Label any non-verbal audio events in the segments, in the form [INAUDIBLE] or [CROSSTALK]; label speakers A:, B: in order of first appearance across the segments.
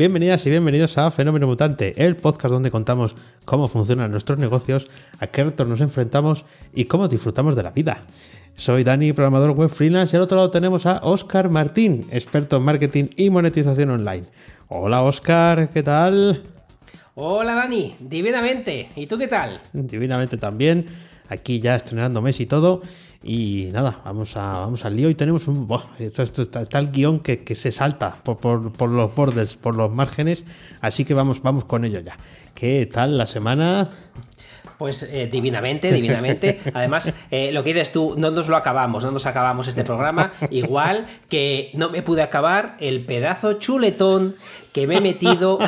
A: Bienvenidas y bienvenidos a Fenómeno Mutante, el podcast donde contamos cómo funcionan nuestros negocios, a qué retos nos enfrentamos y cómo disfrutamos de la vida. Soy Dani, programador web freelance, y al otro lado tenemos a Oscar Martín, experto en marketing y monetización online. Hola Oscar, ¿qué tal?
B: Hola Dani, divinamente. ¿Y tú qué tal?
A: Divinamente también. Aquí ya estrenando mes y todo. Y nada, vamos, a, vamos al lío y tenemos un... esto, está, el guion que, se salta por, los bordes, por los márgenes, así que vamos, vamos con ello ya. ¿Qué tal la semana?
B: Pues eh, divinamente, divinamente. Además, eh, lo que dices tú, no nos lo acabamos, no nos acabamos este programa. Igual que no me pude acabar el pedazo chuletón que me he metido.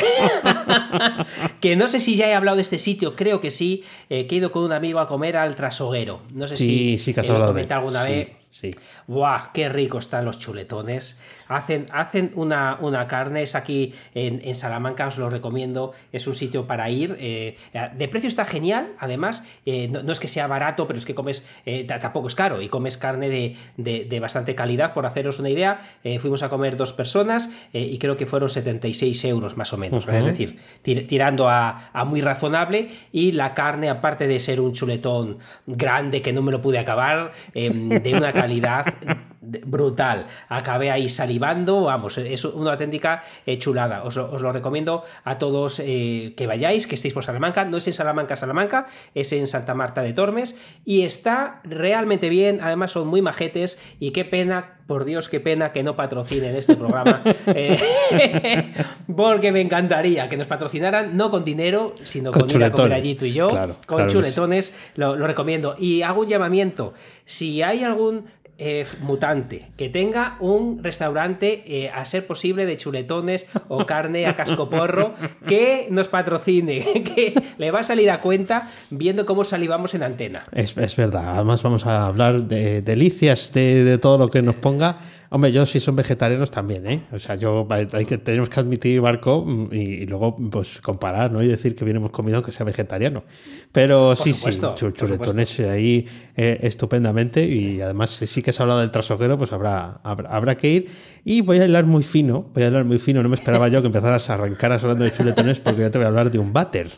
B: [LAUGHS] que no sé si ya he hablado de este sitio, creo que sí. Eh, que he ido con un amigo a comer al trasoguero. No sé
A: si,
B: sí
A: que has hablado de
B: alguna vez.
A: Sí.
B: ¡Buah! ¡Qué rico están los chuletones! Hacen, hacen una, una carne, es aquí en, Salamanca, os lo recomiendo, es un sitio para ir. Eh, de precio está genial, además, eh, no, es que sea barato, pero es que comes, eh, tampoco es caro, y comes carne de, bastante calidad, por haceros una idea. fuimos a comer dos personas y creo que fueron 76 euros más o menos, es decir, tirando a, a muy razonable, y la carne, aparte de ser un chuletón grande que no me lo pude acabar, de una calidad brutal. Acabé ahí salivando, vamos, es una auténtica eh, chulada. Os, lo recomiendo a todos eh, que vayáis, que estéis por Salamanca. No es en Salamanca, Salamanca, es en Santa Marta de Tormes y está realmente bien. Además, son muy majetes y qué pena por Dios, qué pena que no patrocinen este programa. [LAUGHS] Eh, [LAUGHS] porque me encantaría que nos patrocinaran, no con dinero, sino con, ir a comer allí tú y yo, con chuletones. Lo, lo, recomiendo. Y hago un llamamiento. Si hay algún eh, mutante, que tenga un restaurante eh, a ser posible de chuletones o [LAUGHS] carne a cascoporro que nos patrocine, [LAUGHS] que le va a salir a cuenta viendo cómo salivamos en antena.
A: Es, verdad, además vamos a hablar de delicias, de todo lo que nos ponga Hombre, yo si son vegetarianos también, ¿eh? O sea, yo hay que, tenemos que admitir, Marco, mm, y, luego pues comparar, ¿no? Y decir que bien hemos comido aunque sea vegetariano. Pero sí, sí, chuletones ahí eh, estupendamente. Y además, sí que se ha hablado del trasoquero, pues habrá, habrá, que ir. Y voy a hablar muy fino, voy a hablar muy fino. No me esperaba yo que empezaras a arrancar hablando de chuletones porque yo te voy a hablar de un váter.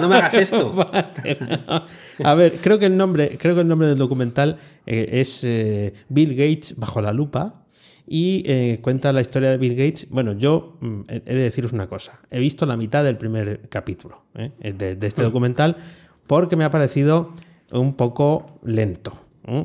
B: No me hagas esto. [LAUGHS]
A: a ver, creo que el nombre, creo que el nombre del documental eh, es eh, Bill Gates bajo la lupa y eh, cuenta la historia de Bill Gates. Bueno, yo mm, he de deciros una cosa. He visto la mitad del primer capítulo de, este mm. documental porque me ha parecido un poco lento.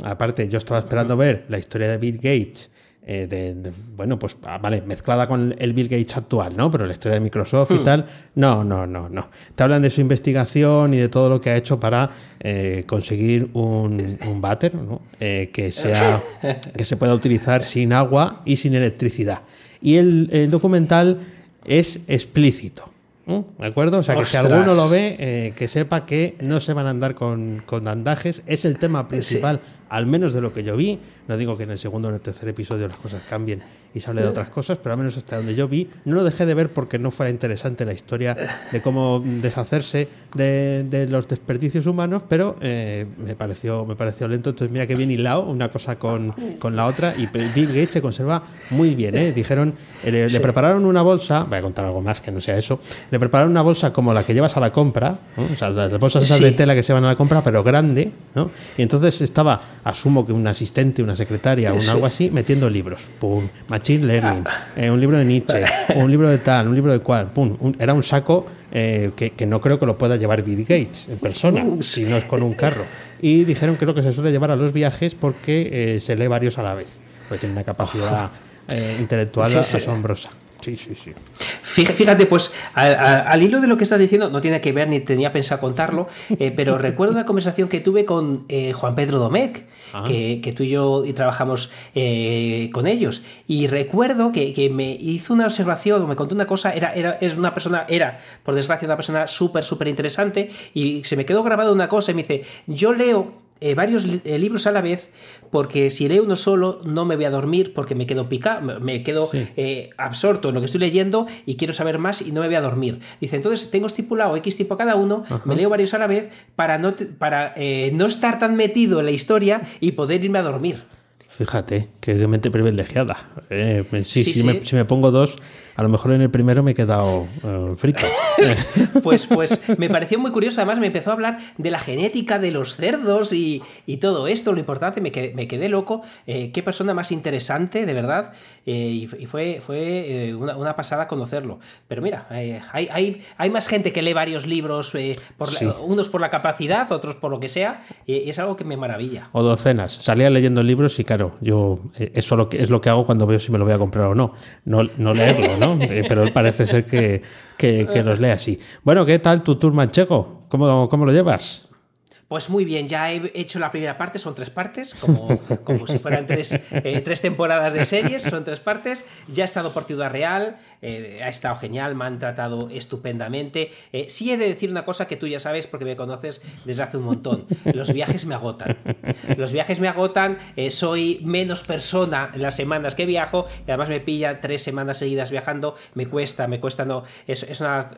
A: Aparte, yo estaba esperando mm. ver la historia de Bill Gates eh, de, bueno, pues ah, vale, mezclada con el Bill Gates actual, ¿no? Pero la historia de Microsoft y hmm. tal, no, no, no, no. Te hablan de su investigación y de todo lo que ha hecho para eh, conseguir un, un váter, ¿no? Eh, que, sea, [LAUGHS] que se pueda utilizar sin agua y sin electricidad. Y el, el documental es explícito. ¿De acuerdo? O sea, que si alguno lo ve, que sepa que no se van a andar con, con andajes. Es el tema principal, al menos de lo que yo vi. No digo que en el segundo o en el tercer episodio las cosas cambien y se hable de otras cosas, pero al menos hasta donde yo vi, no lo dejé de ver porque no fuera interesante la historia de cómo deshacerse de, los desperdicios humanos, pero eh, me, pareció, me pareció lento. Entonces, mira que bien hilado una cosa con, con la otra y Bill Gates se conserva muy bien. ¿eh? Dijeron, eh, le, prepararon una bolsa, voy a contar algo más que no sea eso, le prepararon una bolsa como la que llevas a la compra, o sea, las bolsas esas de tela que se van a la compra, pero grande, ¿no? y entonces estaba, asumo que un asistente, una secretaria o un algo así, metiendo libros. Pum, Machine Learning, ah. eh, un libro de Nietzsche, [LAUGHS] un libro de tal, un libro de cual. Pum, era un saco eh, que, no creo que lo pueda llevar Bill Gates en persona, si no es con un carro. Y dijeron que lo que se suele llevar a los viajes porque eh, se lee varios a la vez, porque tiene una capacidad intelectual asombrosa. Sí, sí, sí.
B: Fíjate, pues al, hilo de lo que estás diciendo, no tiene que ver ni tenía pensado contarlo, eh, pero [LAUGHS] recuerdo una conversación que tuve con eh, Juan Pedro Domecq, que, tú y yo y trabajamos eh, con ellos. Y recuerdo que, me hizo una observación o me contó una cosa, era, era, es una persona, era, por desgracia, una persona súper, súper interesante, y se me quedó grabada una cosa y me dice, yo leo eh, varios eh, libros a la vez, porque si leo uno solo no me voy a dormir porque me quedo pica, me quedo eh, absorto en lo que estoy leyendo y quiero saber más y no me voy a dormir. Dice, entonces tengo estipulado X tiempo cada uno, me leo varios a la vez para no, para, no estar tan metido en la historia y poder irme a dormir.
A: Fíjate, qué mente privilegiada. sí, sí, si me pongo dos, a lo mejor en el primero me he quedado eh, frito. [LAUGHS]
B: pues, pues me pareció muy curioso. Además, me empezó a hablar de la genética de los cerdos y, todo esto, lo importante. Me quedé, me quedé loco. Eh, qué persona más interesante, de verdad. Eh, y, fue, fue una, pasada conocerlo. Pero mira, hay, hay, hay, más gente que lee varios libros, por unos por la capacidad, otros por lo que sea. Y es algo que me maravilla.
A: O docenas. Salía leyendo libros y, claro, yo eso lo que, es lo que hago cuando veo si me lo voy a comprar o no. No, no leerlo, ¿no? [LAUGHS] Eh, pero parece ser que, que, los lee así. Bueno, ¿qué tal tu tour manchego? ¿Cómo, cómo lo llevas?
B: Pues muy bien, ya he hecho la primera parte, son tres partes, como, como si fueran tres, eh, tres, temporadas de series, son tres partes. Ya he estado por Ciudad Real, eh, ha estado genial, me han tratado estupendamente. Eh, sí he de decir una cosa que tú ya sabes porque me conoces desde hace un montón. Los viajes me agotan. Los viajes me agotan, soy menos persona las semanas que viajo y además me pilla tres semanas seguidas viajando, me cuesta, me cuesta no. Es, es una,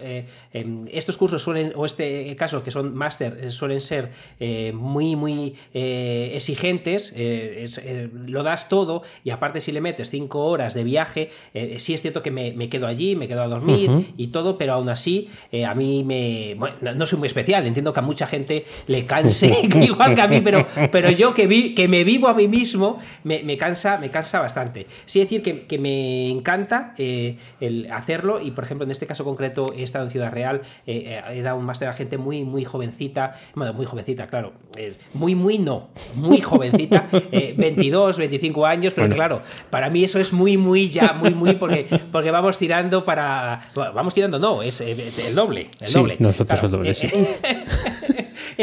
B: em, estos cursos suelen, o este caso que son máster, suelen ser eh, muy, muy eh, exigentes, eh, lo das todo y aparte si le metes cinco horas de viaje, sí es cierto que me, quedo allí, me quedo a dormir y todo, pero aún así a mí me... no soy muy especial, entiendo que a mucha gente le canse [LAUGHS] [LAUGHS] igual que a mí, pero, pero yo que, vi, que me vivo a mí mismo me, cansa, me cansa bastante. Sí decir que, me encanta el hacerlo y por ejemplo en este caso concreto he estado en Ciudad Real, he dado un máster a gente muy, muy jovencita, bueno, muy jovencita, claro. muy, muy no. Muy jovencita. 22, [LAUGHS] eh, 25 años, pero claro, para mí eso es muy, muy ya, muy, muy, porque, porque vamos tirando para. vamos tirando, no, es eh, el doble. El doble.
A: Nosotros el doble, sí. [LAUGHS]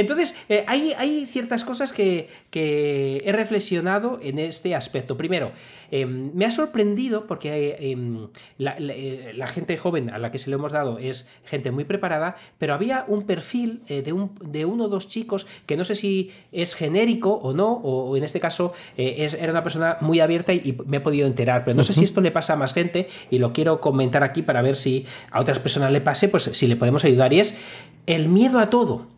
B: Entonces, eh, hay, ciertas cosas que, he reflexionado en este aspecto. Primero, em, me ha sorprendido porque em, eh, la, gente joven a la que se le hemos dado es gente muy preparada, pero había un perfil eh, de, un, de uno o dos chicos que no sé si es genérico o no, o, en este caso era una persona muy abierta y, me he podido enterar, pero no sé si esto le pasa a más gente y lo quiero comentar aquí para ver si a otras personas le pase, pues si le podemos ayudar. Y es el miedo a todo.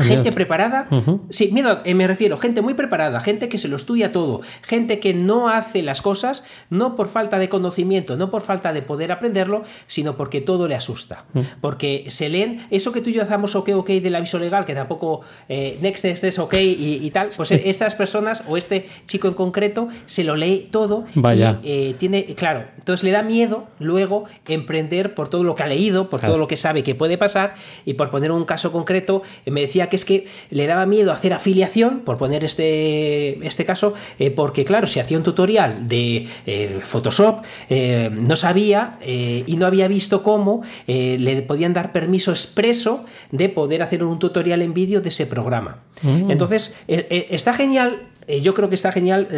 B: Gente preparada, sí, mira, eh, me refiero, gente muy preparada, gente que se lo estudia todo, gente que no hace las cosas no por falta de conocimiento, no por falta de poder aprenderlo, sino porque todo le asusta. Porque se leen eso que tú y yo hacemos ok, ok del aviso legal, que tampoco eh, next, next ok y, tal, pues estas personas o este chico en concreto se lo lee todo
A: Vaya.
B: y eh, tiene, claro, entonces le da miedo luego emprender por todo lo que ha leído, por todo lo que sabe que puede pasar y por poner un caso concreto, me decía que es que le daba miedo hacer afiliación, por poner este, este caso, eh, porque claro, si hacía un tutorial de eh, Photoshop, eh, no sabía y no había visto cómo le podían dar permiso expreso de poder hacer un tutorial en vídeo de ese programa. Mm. Entonces, está genial yo creo que está genial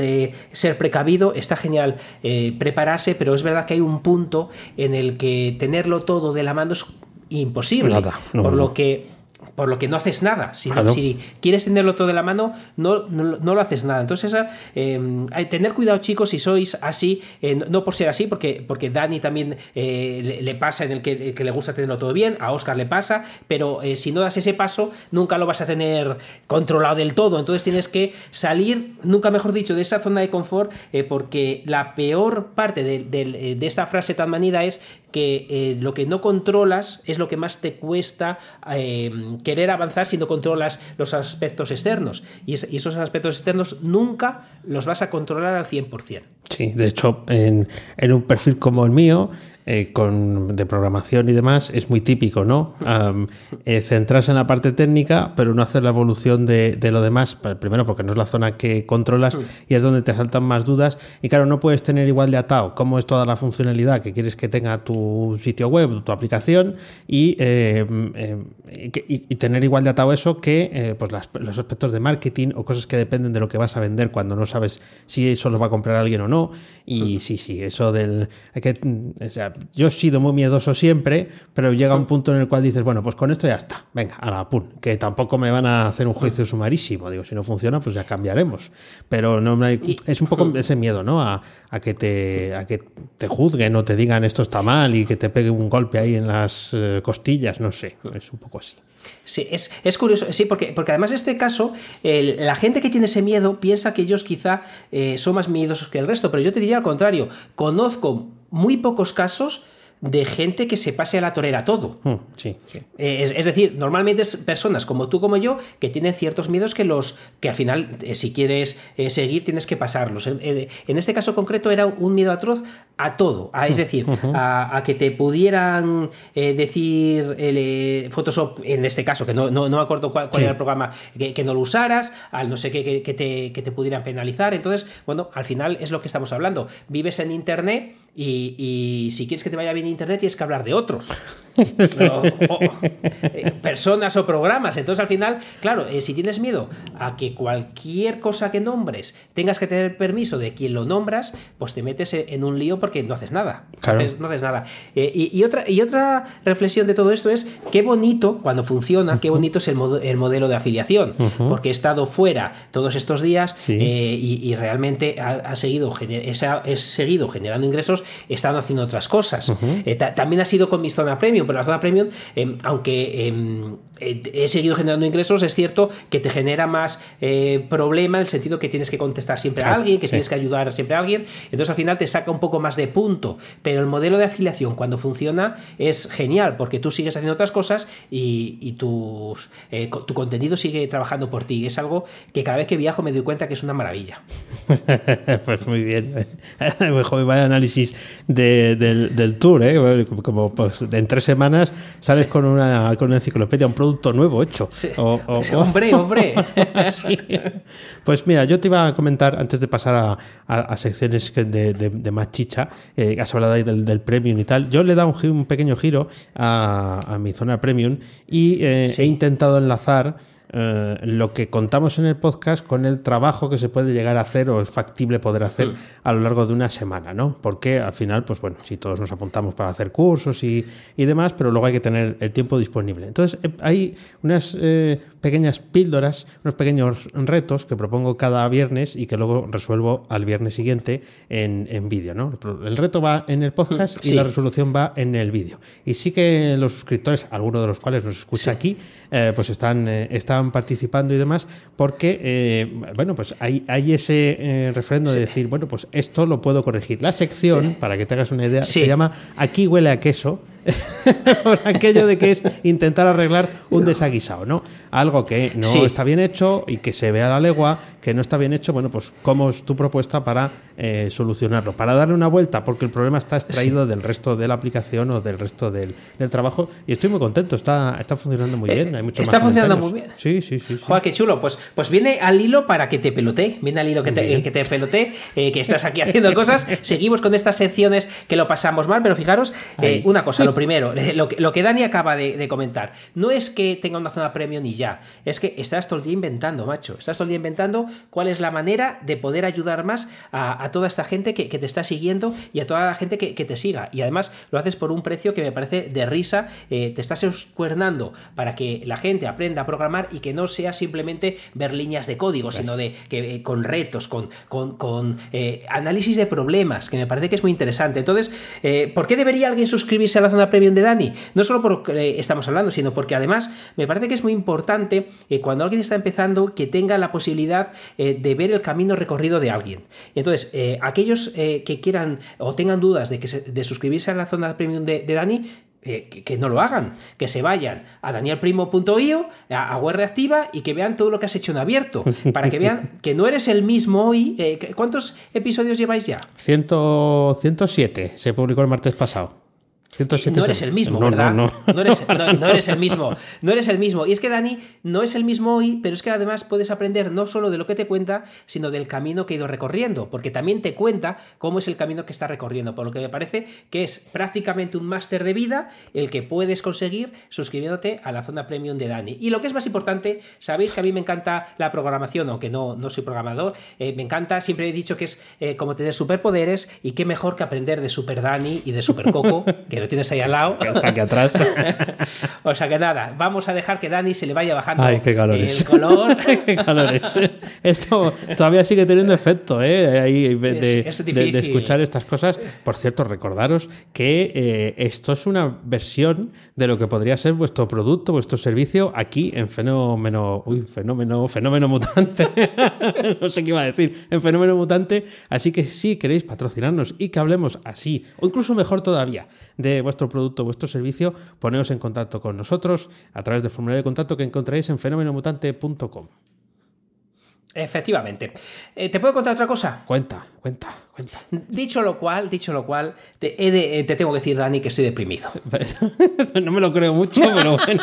B: ser precavido, está genial prepararse, pero es verdad que hay un punto en el que tenerlo todo de la mano es imposible. por lo que por lo que no haces nada. Si, si quieres tenerlo todo de la mano, no, no, lo haces nada. Entonces, eh, hay tener cuidado, chicos, si sois así, eh, no por ser así, porque, porque Dani también eh, le, pasa en el que, le gusta tenerlo todo bien, a Oscar le pasa, pero si no das ese paso, nunca lo vas a tener controlado del todo. Entonces tienes que salir, nunca mejor dicho, de esa zona de confort, porque la peor parte de, de, esta frase tan manida es que lo que no controlas es lo que más te cuesta querer avanzar si no controlas los aspectos externos. Y, esos aspectos externos nunca los vas a controlar al 100%.
A: Sí, de hecho, en, en un perfil como el mío, eh, con, de programación y demás es muy típico, ¿no? Eh, centrarse en la parte técnica, pero no hacer la evolución de, lo demás, primero porque no es la zona que controlas mm. y es donde te saltan más dudas. Y claro, no puedes tener igual de atado cómo es toda la funcionalidad que quieres que tenga tu sitio web, tu aplicación, y, eh, y, tener igual de atado eso que pues los aspectos de marketing o cosas que dependen de lo que vas a vender cuando no sabes si eso lo va a comprar alguien o no Y sí, sí, eso del... que, o sea, yo he sido muy miedoso siempre, pero llega un punto en el cual dices, bueno, pues con esto ya está, venga, a la pum, que tampoco me van a hacer un juicio sumarísimo, digo, si no funciona, pues ya cambiaremos. Pero no es un poco ese miedo, ¿no? A, a, que te, a que te juzguen o te digan esto está mal y que te pegue un golpe ahí en las eh, costillas, no sé, es un poco así.
B: Sí, es, es, curioso, sí, porque, porque además en este caso, la gente que tiene ese miedo piensa que ellos quizá eh, son más miedosos que el resto, pero yo te diría al contrario, conozco muy pocos casos de gente que se pase a la torera todo.
A: Hmm, sí,
B: eh, es, decir, normalmente es personas como tú como yo que tienen ciertos miedos que los que al final, eh, si quieres eh, seguir, tienes que pasarlos. en este caso concreto era un miedo atroz a todo, a, es hmm, decir, a, que te pudieran decir el, Photoshop, en este caso, que no, no, me acuerdo cuál, era el programa, que, no lo usaras, al no sé qué, que, te, que te pudieran penalizar. Entonces, bueno, al final es lo que estamos hablando. Vives en Internet y, y si quieres que te vaya bien Internet tienes que hablar de otros. [LAUGHS] Eh, personas o programas. Entonces, al final, claro, eh, si tienes miedo a que cualquier cosa que nombres tengas que tener permiso de quien lo nombras, pues te metes en un lío porque no haces nada. No, haces, nada. Eh, y, otra, y otra reflexión de todo esto es qué bonito, cuando funciona, qué bonito es el, el modelo de afiliación. Porque he estado fuera todos estos días y, realmente ha, seguido, he seguido generando ingresos, he estado haciendo otras cosas. también ha sido con mi zona premium pero la zona premium, em, aunque em, eh, he seguido generando ingresos, es cierto que te genera más eh, problema en el sentido que tienes que contestar siempre a alguien, que tienes que ayudar siempre a alguien, entonces al final te saca un poco más de punto, pero el modelo de afiliación cuando funciona es genial porque tú sigues haciendo otras cosas y, tus, eh, tu contenido sigue trabajando por ti, es algo que cada vez que viajo me doy cuenta que es una maravilla. [LAUGHS]
A: pues muy bien, vaya análisis del, tour, como pues, en tres semanas sales con, una, con una enciclopedia, un producto nuevo hecho.
B: hombre, hombre. [LAUGHS]
A: Pues mira, yo te iba a comentar antes de pasar a, secciones de, de, más chicha, eh, has hablado ahí del, premium y tal. Yo le he dado un, pequeño giro a, mi zona premium y eh, he intentado enlazar eh, lo que contamos en el podcast con el trabajo que se puede llegar a hacer o es factible poder hacer mm. a lo largo de una semana, ¿no? Porque al final, pues bueno, si todos nos apuntamos para hacer cursos y, demás, pero luego hay que tener el tiempo disponible. Entonces, eh, hay unas eh, pequeñas píldoras, unos pequeños retos que propongo cada viernes y que luego resuelvo al viernes siguiente en, vídeo, ¿no? El reto va en el podcast y la resolución va en el vídeo. Y sí que los suscriptores, algunos de los cuales nos escucha aquí, pues están, están participando y demás, porque, eh, bueno, pues hay, hay ese eh, refrendo de decir, bueno, pues esto lo puedo corregir. La sección, para que te hagas una idea, se llama Aquí huele a queso [LAUGHS] por aquello de que es intentar arreglar un desaguisado, ¿no? Algo que no está bien hecho y que se ve a la legua, que no está bien hecho, bueno, pues ¿cómo es tu propuesta para eh, solucionarlo? Para darle una vuelta, porque el problema está extraído del resto de la aplicación o del resto del, trabajo y estoy muy contento, está, está funcionando muy bien. Hay mucho
B: está funcionando muy bien.
A: Sí, sí, sí.
B: Joder, qué chulo. Pues, pues viene al hilo para que te pelotee, viene al hilo que te, que te pelotee, eh, que estás aquí haciendo cosas. [LAUGHS] Seguimos con estas secciones que lo pasamos mal, pero fijaros, eh, una cosa, lo primero, [LAUGHS] lo que, lo que Dani acaba de, comentar, no es que tenga una zona premium y ya, es que estás todo el día inventando, macho. Estás todo el día inventando cuál es la manera de poder ayudar más a, toda esta gente que, te está siguiendo y a toda la gente que, te siga. Y además lo haces por un precio que me parece de risa. Eh, te estás escuernando para que la gente aprenda a programar y que no sea simplemente ver líneas de código, sino de que eh, con retos, con, con, eh, análisis de problemas, que me parece que es muy interesante. Entonces, ¿por qué debería alguien suscribirse a la zona premium de Dani. No solo porque estamos hablando, sino porque además me parece que es muy importante eh, cuando alguien está empezando que tenga la posibilidad eh, de ver el camino recorrido de alguien. Entonces, eh, aquellos que quieran o tengan dudas de, que de suscribirse a la zona premium de, Dani, que, no lo hagan, que se vayan a danielprimo.io, a, a web y que vean todo lo que has hecho en abierto, para que vean que no eres el mismo hoy. ¿Cuántos episodios lleváis ya?
A: 107, se publicó el martes pasado.
B: No eres el mismo, ¿verdad? No, eres, el [LAUGHS] mismo. No eres el mismo. Y es que Dani no es el mismo hoy, pero es que además puedes aprender no solo de lo que te cuenta, sino del camino que ha ido recorriendo, porque también te cuenta cómo es el camino que está recorriendo. Por lo que me parece que es prácticamente un máster de vida el que puedes conseguir suscribiéndote a la zona premium de Dani. Y lo que es más importante, sabéis que a mí me encanta la programación, aunque no, no soy programador, eh, me encanta, siempre he dicho que es eh, como tener superpoderes y qué mejor que aprender de Super Dani y de Super Coco, [LAUGHS] que lo tienes ahí al lado.
A: Está aquí atrás. [LAUGHS]
B: o sea que nada, vamos a dejar que Dani se le vaya bajando
A: Ay, qué
B: el color. [LAUGHS]
A: qué calores. Esto todavía sigue teniendo efecto, ¿eh? Ahí de, escuchar estas cosas. Por cierto, recordaros que eh, esto es una versión de lo que podría ser vuestro producto, vuestro servicio aquí en Fenómeno. Uy, Fenómeno, Fenómeno Mutante. [LAUGHS] no sé qué iba a decir. En Fenómeno Mutante. Así que si queréis patrocinarnos y que hablemos así, o incluso mejor todavía, de vuestro producto, vuestro servicio, poneos en contacto con nosotros a través del formulario de contacto que encontraréis en fenomenomutante.com.
B: Efectivamente. Eh, ¿Te puedo contar otra cosa?
A: Cuenta, cuenta, cuenta.
B: Dicho lo cual, dicho lo cual, te, te tengo que decir, Dani, que estoy deprimido. [LAUGHS]
A: no me lo creo mucho, pero bueno.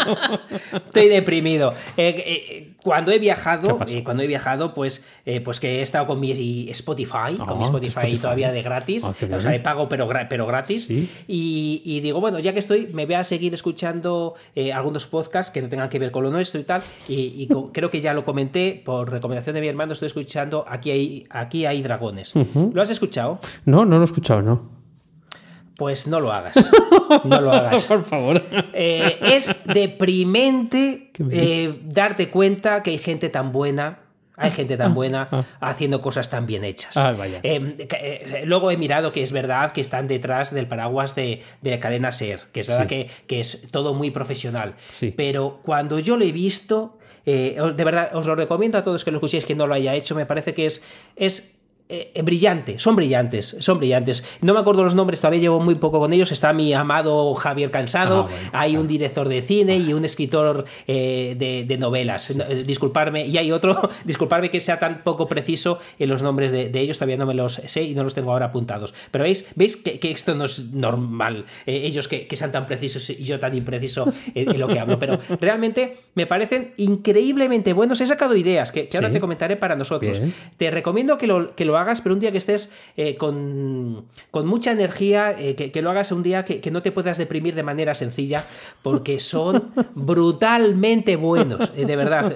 A: [LAUGHS]
B: estoy deprimido. Eh, eh, cuando he viajado, cuando he viajado, pues, pues que he estado con mi Spotify, con mi ah, Spotify, todavía de gratis. Ah, o sea, he pago pero, pero gratis. Y, digo, bueno, ya que estoy, me voy a seguir escuchando algunos podcasts que no tengan que ver con lo nuestro y tal. Y, [LAUGHS] creo que ya lo comenté por recomendación de mi hermano, estoy escuchando Aquí hay, aquí hay dragones. ¿Lo has escuchado?
A: No, no lo he escuchado, no.
B: Pues no lo hagas. [LAUGHS] No lo hagas.
A: Por favor.
B: Eh, es deprimente eh, darte cuenta que hay gente tan buena. Hay gente tan buena ah. haciendo cosas tan bien hechas.
A: Ah, vaya.
B: Eh, luego he mirado que es verdad que están detrás del paraguas de, la cadena SER, que es verdad que, que, es todo muy profesional. Pero cuando yo lo he visto, de verdad, os lo recomiendo a todos que lo escuchéis que no lo haya hecho. Me parece que es, es eh, eh, brillante, son brillantes, son brillantes. No me acuerdo los nombres, todavía llevo muy poco con ellos. Está mi amado Javier Cansado, ah, hay un director de cine y un escritor eh, de, novelas. Disculparme, y hay otro, [LAUGHS] disculparme que sea tan poco preciso en los nombres de, ellos, todavía no me los sé y no los tengo ahora apuntados. Pero veis, veis que, esto no es normal, ellos que, sean tan precisos y yo tan impreciso en, lo que hablo. Pero realmente me parecen increíblemente buenos. He sacado ideas que, ahora te comentaré para nosotros. Te recomiendo que lo, que lo hagas, pero un día que estés eh, con, mucha energía, eh, que, lo hagas un día que, no te puedas deprimir de manera sencilla, porque son [LAUGHS] brutalmente buenos, eh, de verdad.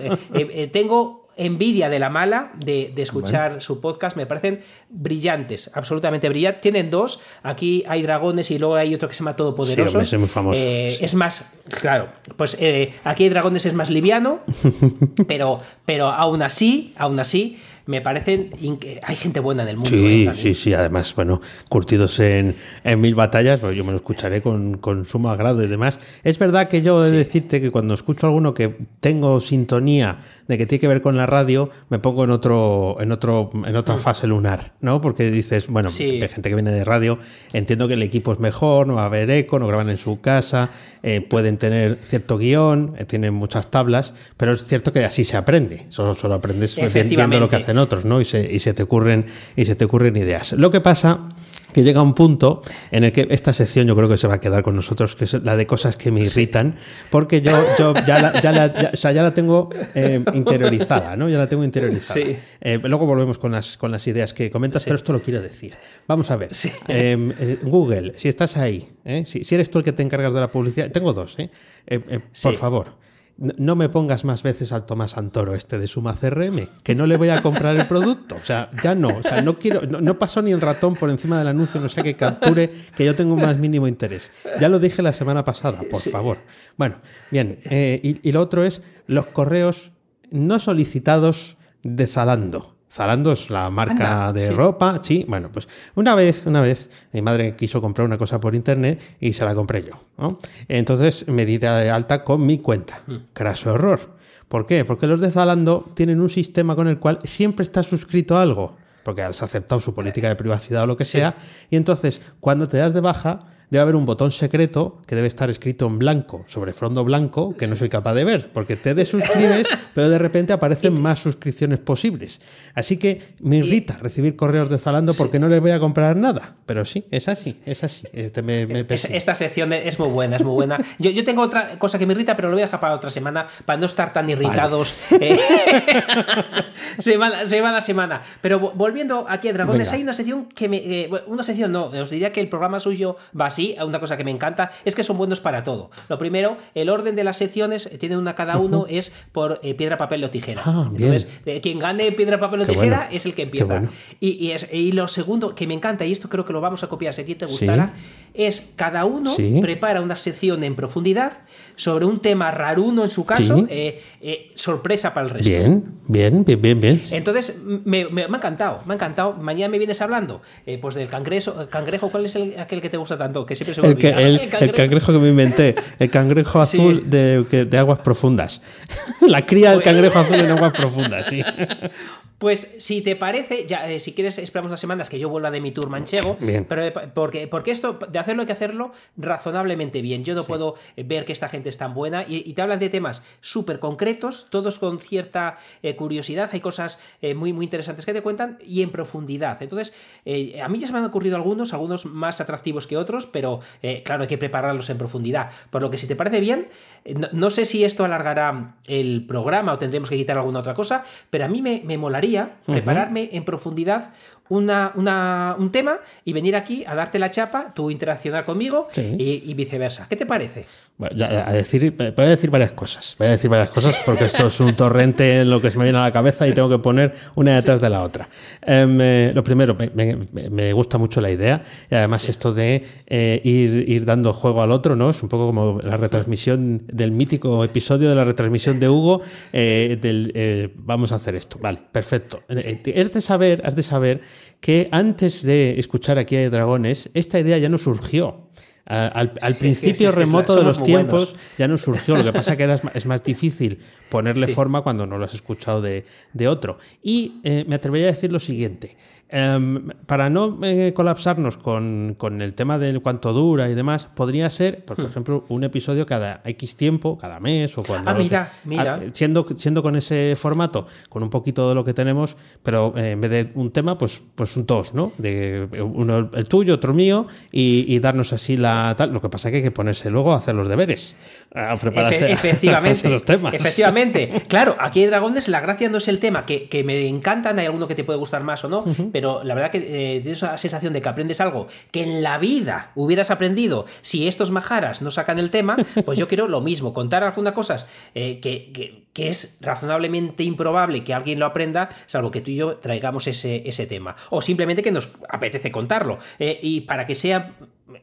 B: tengo envidia de la mala de, escuchar su podcast. Me parecen brillantes, absolutamente brillantes. Tienen dos. Aquí hay dragones y luego hay otro que se llama Todopoderoso.
A: Sí, es muy famoso.
B: Es más, claro, pues aquí hay dragones es más liviano, [LAUGHS] pero, pero aún así, aún así, me parecen. Hay gente buena en el mundo.
A: Sí, ¿eh? sí, sí. Además, bueno, curtidos en, mil batallas, pues yo me lo escucharé con, con, sumo agrado y demás. Es verdad que yo he de decirte que cuando escucho alguno que tengo sintonía de que tiene que ver con la radio, me pongo en otro, en otro, en otra mm. fase lunar, ¿no? Porque dices, bueno, hay gente que viene de radio, entiendo que el equipo es mejor, no va a haber eco, no graban en su casa, eh, pueden tener cierto guion, eh, tienen muchas tablas, pero es cierto que así se aprende. Solo, solo aprendes viendo lo que hacen otros, ¿no? Y se, y se, te ocurren, y se te ocurren ideas. Lo que pasa que llega un punto en el que esta sección yo creo que se va a quedar con nosotros, que es la de cosas que me irritan, porque yo, yo ya, la, ya, la, ya, la tengo eh, interiorizada, ¿no? Ya la tengo interiorizada. Eh, luego volvemos con las, con las ideas que comentas, pero esto lo quiero decir. Vamos a ver. Em, eh, Google, si estás ahí, si, si, eres tú el que te encargas de la publicidad, tengo dos, por favor no me pongas más veces al Tomás Santoro este de Suma CRM, que no le voy a comprar el producto. O sea, ya no. O sea, no quiero, no, paso ni el ratón por encima del anuncio, no sé que capture, que yo tengo un más mínimo interés. Ya lo dije la semana pasada, por favor. Bueno, bien. Eh, y, y lo otro es los correos no solicitados de Zalando. Zalando es la marca de ropa, sí. Bueno, pues una vez, una vez, mi madre quiso comprar una cosa por internet y se la compré yo. Entonces me di de alta con mi cuenta. Mm. Craso error. ¿Por qué? Porque los de Zalando tienen un sistema con el cual siempre está suscrito a algo. Porque has aceptado su política de privacidad o lo que sea. Y entonces, cuando te das de baja, debe haber un botón secreto que debe estar escrito en blanco, sobre fondo blanco, que no soy capaz de ver, porque te desuscribes, [LAUGHS] pero de repente aparecen más suscripciones posibles. Así que me irrita recibir correos de Zalando porque no les voy a comprar nada. Pero sí, es así, es así. Este me, me pesa.
B: Esta sección es muy buena, es muy buena. Yo, yo tengo otra cosa que me irrita, pero lo voy a dejar para otra semana, para no estar tan irritados eh, [LAUGHS] semana, semana a semana. Pero vo- volviendo aquí a Dragones,
A: Venga.
B: hay una sección que me. eh, una sección no, os diría que el programa suyo va así. Una cosa que me encanta es que son buenos para todo. Lo primero, el orden de las secciones, eh, tiene una cada uno, es por eh, piedra, papel o tijera.
A: Ah.
B: Entonces, eh, quien gane piedra, papel o
A: Qué
B: tijera
A: bueno,
B: es el que empieza.
A: bueno.
B: Y, y es- y lo segundo que me encanta, y esto creo que lo vamos a copiar si a ti te
A: Sí.
B: gustara, es cada uno
A: Sí.
B: prepara una sección en profundidad sobre un tema raruno en su caso,
A: Sí.
B: eh, sorpresa para el resto.
A: Bien, bien, bien, bien, bien.
B: Entonces, me, me- me ha encantado, me ha encantado. Mañana me vienes hablando, pues del cangrejo, cangrejo, ¿cuál es el, aquel que te gusta tanto? Que siempre se me
A: El, que- el- el cangrejo que me inventé, el cangrejo
B: Sí.
A: azul de, que- de aguas profundas. [LAUGHS] La cría del
B: Pues-
A: cangrejo azul en aguas profundas, sí. [LAUGHS]
B: Pues si te parece, ya eh, si quieres esperamos unas semanas que yo vuelva de mi tour manchego,
A: Bien.
B: pero eh, porque, porque esto de hacerlo hay que hacerlo razonablemente bien. Yo no puedo eh, ver que esta gente es tan buena y, y te hablan de temas súper concretos, todos con cierta eh, curiosidad, hay cosas eh, muy muy interesantes que te cuentan y en profundidad. Entonces, eh, a mí ya se me han ocurrido algunos, algunos más atractivos que otros, pero eh, claro, hay que prepararlos en profundidad. Por lo que si te parece bien, eh, no, no sé si esto alargará el programa o tendremos que quitar alguna otra cosa, pero a mí me, me molaría prepararme en profundidad una, una- un tema y venir aquí a darte la chapa, tú interaccionar conmigo
A: Sí.
B: y, y viceversa. ¿Qué te parece?
A: Bueno, ya, a decir, voy a decir varias cosas. Voy a decir varias cosas porque esto es un torrente en lo que se me viene a la cabeza y tengo que poner una detrás de la otra. Em, eh, lo primero, me, me- me gusta mucho la idea y además esto de eh, ir, ir dando juego al otro, ¿no? Es un poco como la retransmisión del mítico episodio de la retransmisión de Hugo eh, del vamos a hacer esto. Vale, perfecto. Has de saber, has de saber que antes de escuchar aquí a Dragones, esta idea ya no surgió. Al, principio remoto de los tiempos
B: buenos.
A: ya no surgió. Lo que pasa que era, es más difícil ponerle forma cuando no lo has escuchado de, de otro. Y eh, me atrevería a decir lo siguiente. Em, para no eh, colapsarnos con, con el tema de cuánto dura y demás, podría ser, por, por ejemplo, un episodio cada X tiempo, cada mes o cuando...
B: Hmm. Ah, mira,
A: que-
B: mira.
A: Ah, siendo, siendo con ese formato, con un poquito de lo que tenemos, pero eh, en vez de un tema, pues, pues un dos, ¿no? De uno el tuyo, otro mío, y, y darnos así la tal. Lo que pasa es que hay que ponerse luego a hacer los deberes, a prepararse,
B: Efe- [LAUGHS] efectivamente.
A: los temas.
B: Efectivamente. Claro, aquí hay dragones, la gracia no es el tema, que, que me encantan, hay alguno que te puede gustar más o no, pero la verdad que eh, tienes esa sensación de que aprendes algo que en la vida hubieras aprendido si estos majaras no sacan el tema, [LAUGHS] pues yo quiero lo mismo, contar algunas cosas eh, que, que- que es razonablemente improbable que alguien lo aprenda, salvo que tú y yo traigamos ese, ese tema. O simplemente que nos apetece contarlo. Eh, y para que sea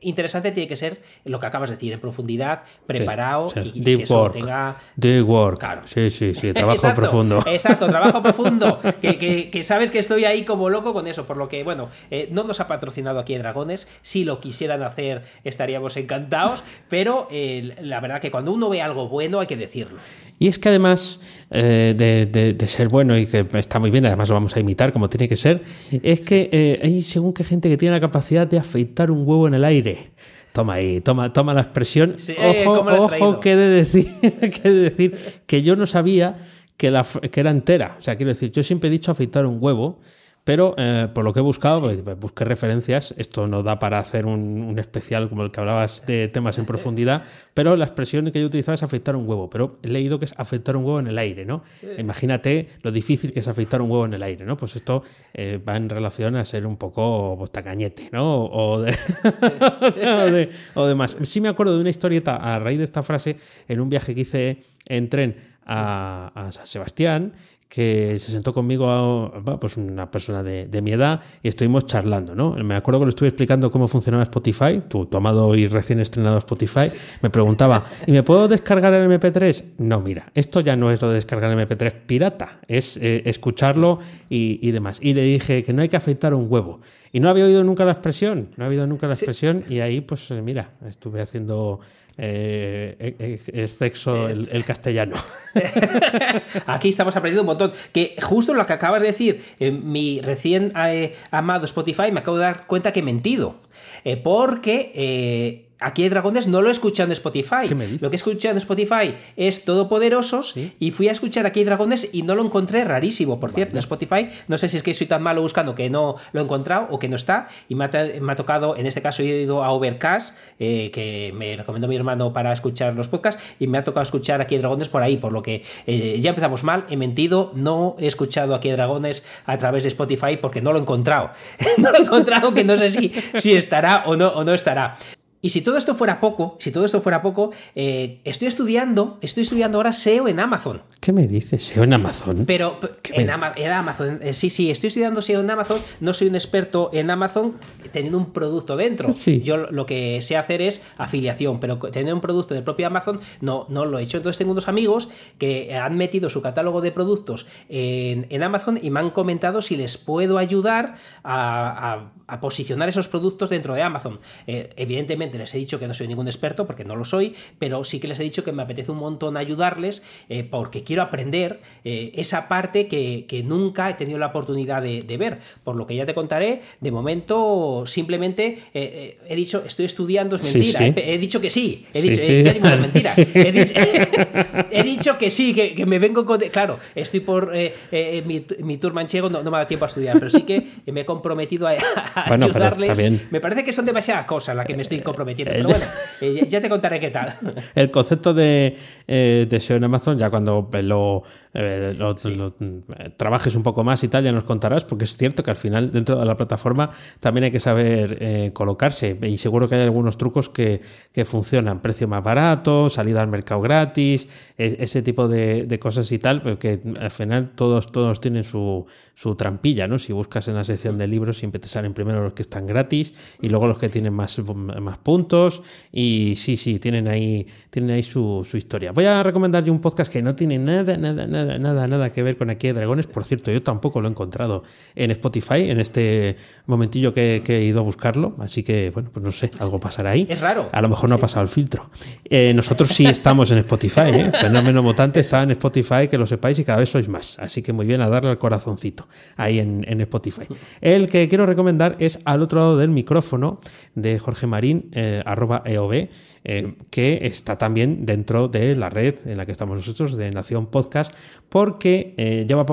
B: interesante tiene que ser lo que acabas de decir, en profundidad, preparado
A: Sí, sí.
B: y,
A: Deep
B: que eso
A: work.
B: tenga
A: Deep work.
B: Claro.
A: Sí, sí, sí. [LAUGHS] Trabajo
B: Exacto,
A: profundo.
B: Exacto, trabajo profundo. [LAUGHS] Que, que- que sabes que estoy ahí como loco con eso. Por lo que, bueno, eh, no nos ha patrocinado aquí Dragones. Si lo quisieran hacer, estaríamos encantados. Pero eh, la verdad que cuando uno ve algo bueno, hay que decirlo.
A: Y es que además eh, de, de- de ser bueno y que está muy bien, además lo vamos a imitar como tiene que ser, es que eh, hay según qué gente que tiene la capacidad de afeitar un huevo en el aire. Toma ahí, toma, toma la expresión.
B: Sí,
A: ojo,
B: ¿cómo la has
A: ojo, que he de decir, [LAUGHS] que de decir que yo no sabía que, la, que era entera. O sea, quiero decir, yo siempre he dicho afeitar un huevo, pero eh, por lo que he buscado, pues, pues, busqué referencias. Esto no da para hacer un, un especial como el que hablabas de temas en profundidad, pero la expresión que yo utilizaba es afeitar un huevo. Pero he leído que es afeitar un huevo en el aire, ¿no? Imagínate lo difícil que es afeitar un huevo en el aire, ¿no? Pues esto eh, va en relación a ser un poco pues, tacañete, ¿no? O [LAUGHS] de, o de, o demás. Sí me acuerdo de una historieta a raíz de esta frase en un viaje que hice en tren a, a San Sebastián que se sentó conmigo a- pues una persona de, de mi edad y estuvimos charlando, ¿no? Me acuerdo que le estuve explicando cómo funcionaba Spotify, tu tomado y recién estrenado Spotify, me preguntaba, [LAUGHS] ¿y me puedo descargar el MP3? No, mira, esto ya no es lo de descargar el MP3 pirata, es eh, escucharlo y, y demás. Y le dije que no hay que afeitar un huevo. Y no había oído nunca la expresión, no había oído nunca la expresión y ahí pues eh, mira, estuve haciendo eh, es sexo el, castellano. [LAUGHS]
B: Aquí estamos aprendiendo un montón. Que justo lo que acabas de decir, mi recién amado Spotify, me acabo de dar cuenta que he mentido. porque Aquí hay dragones no lo he escuchado en Spotify. Lo que he escuchado en Spotify es Todopoderosos y fui a escuchar Aquí hay dragones y no lo encontré rarísimo, por cierto, en Spotify. No sé si es que soy tan malo buscando que no lo he encontrado o que no está. Y me ha, tocado, en este caso he ido a Overcast, eh, que me recomendó mi hermano para escuchar los podcasts, y me ha tocado escuchar Aquí hay dragones por ahí, por lo que eh, ya empezamos mal, he mentido, no he escuchado Aquí hay dragones a través de Spotify porque no lo he encontrado. [LAUGHS] no lo he encontrado que no sé si, si estará o no, o no estará. Y si todo esto fuera poco, si todo esto fuera poco, eh, estoy estudiando, estoy estudiando ahora SEO en Amazon.
A: ¿Qué me dices? ¿SEO en Amazon?
B: Pero en, Amazon, eh, sí, sí, estoy estudiando SEO en Amazon, no soy un experto en Amazon teniendo un producto dentro. Yo lo que sé hacer es afiliación, pero tener un producto del propio Amazon no, no lo he hecho. Entonces tengo unos amigos que han metido su catálogo de productos en, Amazon y me han comentado si les puedo ayudar a, posicionar esos productos dentro de Amazon. Eh, evidentemente, les he dicho que no soy ningún experto, porque no lo soy, pero sí que les he dicho que me apetece un montón ayudarles eh, porque quiero aprender eh, esa parte que, nunca he tenido la oportunidad de, ver. Por lo que ya te contaré, de momento simplemente eh, he dicho, estoy estudiando, es mentira. He, dicho que sí, he dicho, mentira. He dicho, que sí, que, me vengo con... Claro, estoy por mi, mi, tour manchego, no, me da tiempo a estudiar, pero sí que me he comprometido a, [LAUGHS] ayudarles. Me parece que son demasiadas cosas las que me estoy comprometiendo pero bueno, eh, ya te contaré qué tal. [LAUGHS]
A: El concepto de, eh, de SEO en Amazon, ya cuando lo, eh, trabajes un poco más y tal, ya nos contarás, porque es cierto que al final dentro de la plataforma también hay que saber colocarse y seguro que hay algunos trucos que, funcionan, precio más barato, salida al mercado gratis, e, ese tipo de, cosas y tal, porque al final todos, todos tienen su, su trampilla, ¿no? Si buscas en la sección de libros siempre te salen primero los que están gratis y luego los que tienen más, más puntos y sí, sí, tienen ahí, tienen ahí su, historia. Voy a recomendar un podcast que no tiene nada, nada, nada, nada, nada que ver con Aquí de Dragones. Por cierto, yo tampoco lo he encontrado en Spotify en este momentillo que, he ido a buscarlo. Así que, bueno, pues no sé, algo pasará ahí.
B: Es raro.
A: A lo mejor no ha pasado el filtro. Eh, nosotros sí estamos en Spotify, ¿eh? [LAUGHS] Fenómeno Mutante está en Spotify, que lo sepáis y cada vez sois más. Así que muy bien a darle al corazoncito ahí en, en Spotify. El que quiero recomendar es al otro lado del micrófono de Jorge Marín. Eh, eh, arroba EOB, eh, que está también dentro de la red en la que estamos nosotros, de Nación Podcast, porque eh, lleva,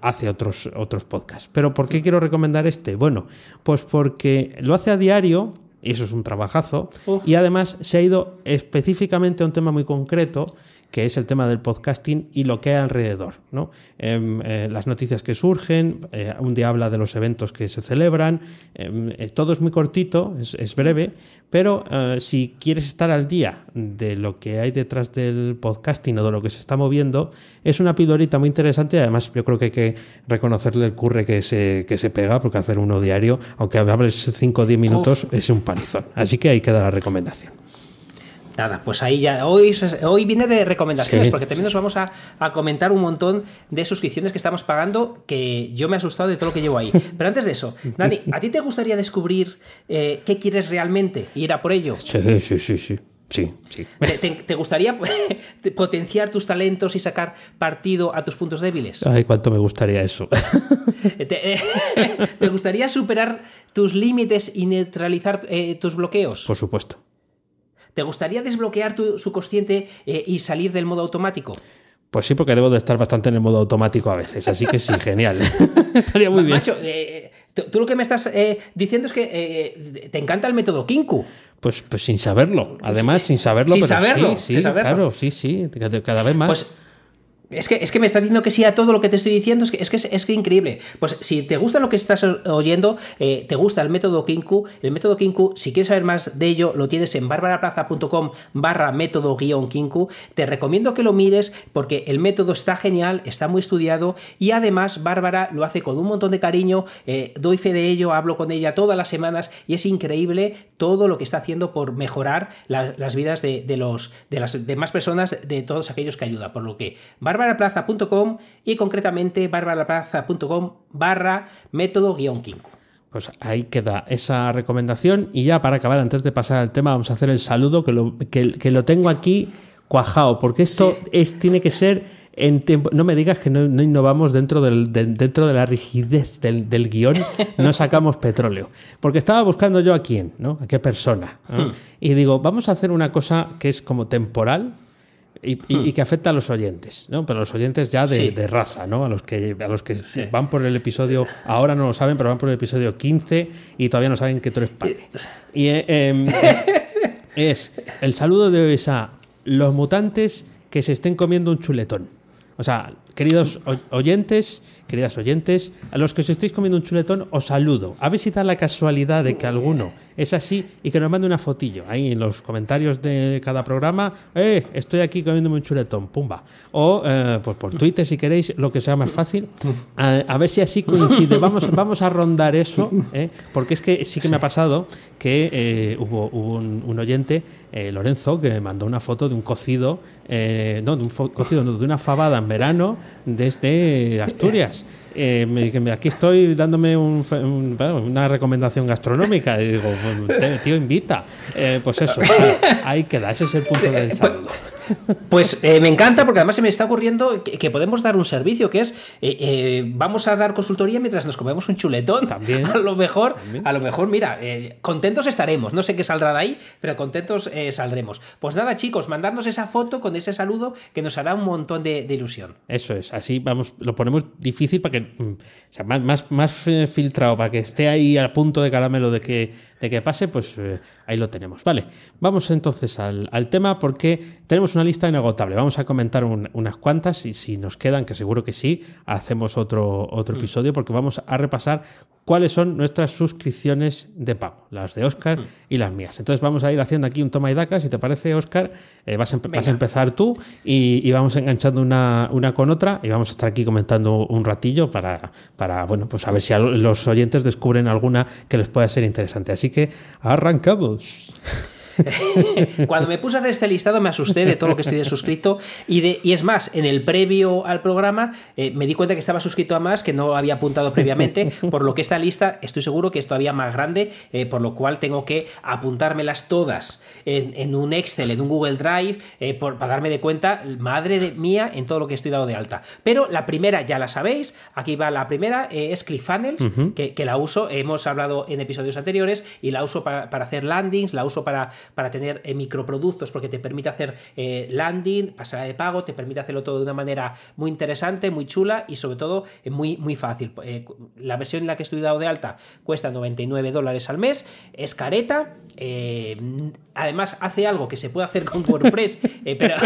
A: hace otros, otros podcasts. Pero ¿por qué quiero recomendar este? Bueno, pues porque lo hace a diario, y eso es un trabajazo, y además se ha ido específicamente a un tema muy concreto que es el tema del podcasting y lo que hay alrededor. ¿no? Em, eh, las noticias que surgen, eh, un día habla de los eventos que se celebran, em, eh, todo es muy cortito, es, breve, pero si quieres estar al día de lo que hay detrás del podcasting o de lo que se está moviendo, es una pildorita muy interesante además yo creo que hay que reconocerle el curre que se, que se pega, porque hacer uno diario, aunque hables 5 o 10 minutos, es un palizón. Así que ahí queda la recomendación.
B: Nada, pues ahí ya. Hoy, hoy viene de recomendaciones, porque también nos vamos a, comentar un montón de suscripciones que estamos pagando, que yo me he asustado de todo lo que llevo ahí. [LAUGHS] Pero antes de eso, Dani, ¿a ti te gustaría descubrir eh, qué quieres realmente y ir a por ello?
A: Sí, sí, sí, sí. Sí, sí.
B: ¿Te, gustaría [LAUGHS] potenciar tus talentos y sacar partido a tus puntos débiles?
A: Ay, cuánto me gustaría eso. [LAUGHS]
B: ¿Te, [LAUGHS] ¿te gustaría superar tus límites y neutralizar eh, tus bloqueos?
A: Por supuesto.
B: ¿Te gustaría desbloquear tu subconsciente eh, y salir del modo automático?
A: Pues sí, porque debo de estar bastante en el modo automático a veces, así que sí, genial. Estaría muy bien.
B: Macho, eh, tú, lo que me estás eh, diciendo es que te encanta el método Kinku.
A: Pues, pues sin saberlo, además sin saberlo.
B: Sin saberlo,
A: sí, sí, claro, sí, sí, cada vez más.
B: Pues, es que, es que me estás diciendo que sí a todo lo que te estoy diciendo, es que es, que es, que increíble. Pues si te gusta lo que estás oyendo, eh, te gusta el método Kinku, el método Kinku, si quieres saber más de ello, lo tienes en barbaraplaza.com barra método guion Kinku. Te recomiendo que lo mires porque el método está genial, está muy estudiado y además Bárbara lo hace con un montón de cariño, eh, doy fe de ello, hablo con ella todas las semanas y es increíble todo lo que está haciendo por mejorar las vidas de, los, de las demás personas, de todos aquellos que ayuda. Por lo que barbaraplaza.com y concretamente barbaraplaza.com barra método guion
A: pues ahí queda esa recomendación. Y ya para acabar, antes de pasar al tema, vamos a hacer el saludo que lo, que, lo tengo aquí cuajado, porque esto es, tiene que ser en tiempo. No me digas que no, innovamos dentro, del, dentro de la rigidez del, del, guion, no sacamos petróleo. Porque estaba buscando yo a quién, ¿no? A qué persona. Hmm. Y digo, vamos a hacer una cosa que es como temporal, y, que afecta a los oyentes, ¿no? Pero los oyentes ya de, raza, ¿no? A los que, a los que van por el episodio, ahora no lo saben, pero van por el episodio 15 y todavía no saben que tú eres padre. Y eh, em, es el saludo de hoy a los mutantes que se estén comiendo un chuletón. O sea, queridos oyentes, queridas oyentes, a los que os estéis comiendo un chuletón, os saludo. A ver si da la casualidad de que alguno es así y que nos mande una fotillo ahí en los comentarios de cada programa. Eh, estoy aquí comiéndome un chuletón, pumba. O eh, pues por Twitter si queréis, lo que sea más fácil. A, ver si así coincide. Vamos, vamos a rondar eso, eh, porque es que sí que me ha pasado que eh, hubo, un, oyente, Lorenzo, que me mandó una foto de un cocido, no, de un cocido, no, de una fabada en verano desde Asturias eh, aquí estoy dándome una recomendación gastronómica. Y digo, tío, invita. Eh, pues eso, [LAUGHS] ahí queda, ese es el punto del pues, saludo.
B: Pues eh, me encanta porque además se me está ocurriendo que, podemos dar un servicio que es eh, eh, vamos a dar consultoría mientras nos comemos un chuletón. También. [LAUGHS] A lo mejor, a lo mejor, mira, contentos estaremos. No sé qué saldrá de ahí, pero contentos saldremos. Pues nada, chicos, mandarnos esa foto con ese saludo que nos hará un montón de, ilusión.
A: Eso es, así vamos, lo ponemos difícil para que, mm, sea, más, más, más filtrado, para que esté ahí al punto de caramelo de que de que pase, pues eh, ahí lo tenemos. Vale, vamos entonces al, tema porque tenemos una lista inagotable. Vamos a comentar unas cuantas y si nos quedan, que seguro que sí, hacemos otro, otro mm. episodio porque vamos a repasar cuáles son nuestras suscripciones de pago, las de Oscar mm. y las mías. Entonces vamos a ir haciendo aquí un toma y daca, si te parece, Oscar, eh, vas, a empezar tú y, vamos enganchando una, una, con otra y vamos a estar aquí comentando un ratillo para, para, bueno, pues a ver si los oyentes descubren alguna que les pueda ser interesante. Así que arrancamos. [LAUGHS]
B: Cuando me puse a hacer este listado me asusté de todo lo que estoy suscrito y, de, y es más, en el previo al programa eh, me di cuenta que estaba suscrito a más que no había apuntado previamente, por lo que esta lista estoy seguro que es todavía más grande, eh, por lo cual tengo que apuntármelas todas en, un Excel, en un Google Drive, eh, para darme de cuenta, madre de mía, en todo lo que estoy dado de alta. Pero la primera ya la sabéis, aquí va la primera, es ClickFunnels, que, que, la uso, hemos hablado en episodios anteriores, y la uso para, para hacer landings, la uso para para tener eh, microproductos porque te permite hacer eh, landing, pasarela de pago, te permite hacerlo todo de una manera muy interesante, muy chula y sobre todo eh, muy, muy fácil. la versión en la que estoy dado de alta cuesta 99 dólares al mes, es careta, además hace algo que se puede hacer con WordPress, [LAUGHS] pero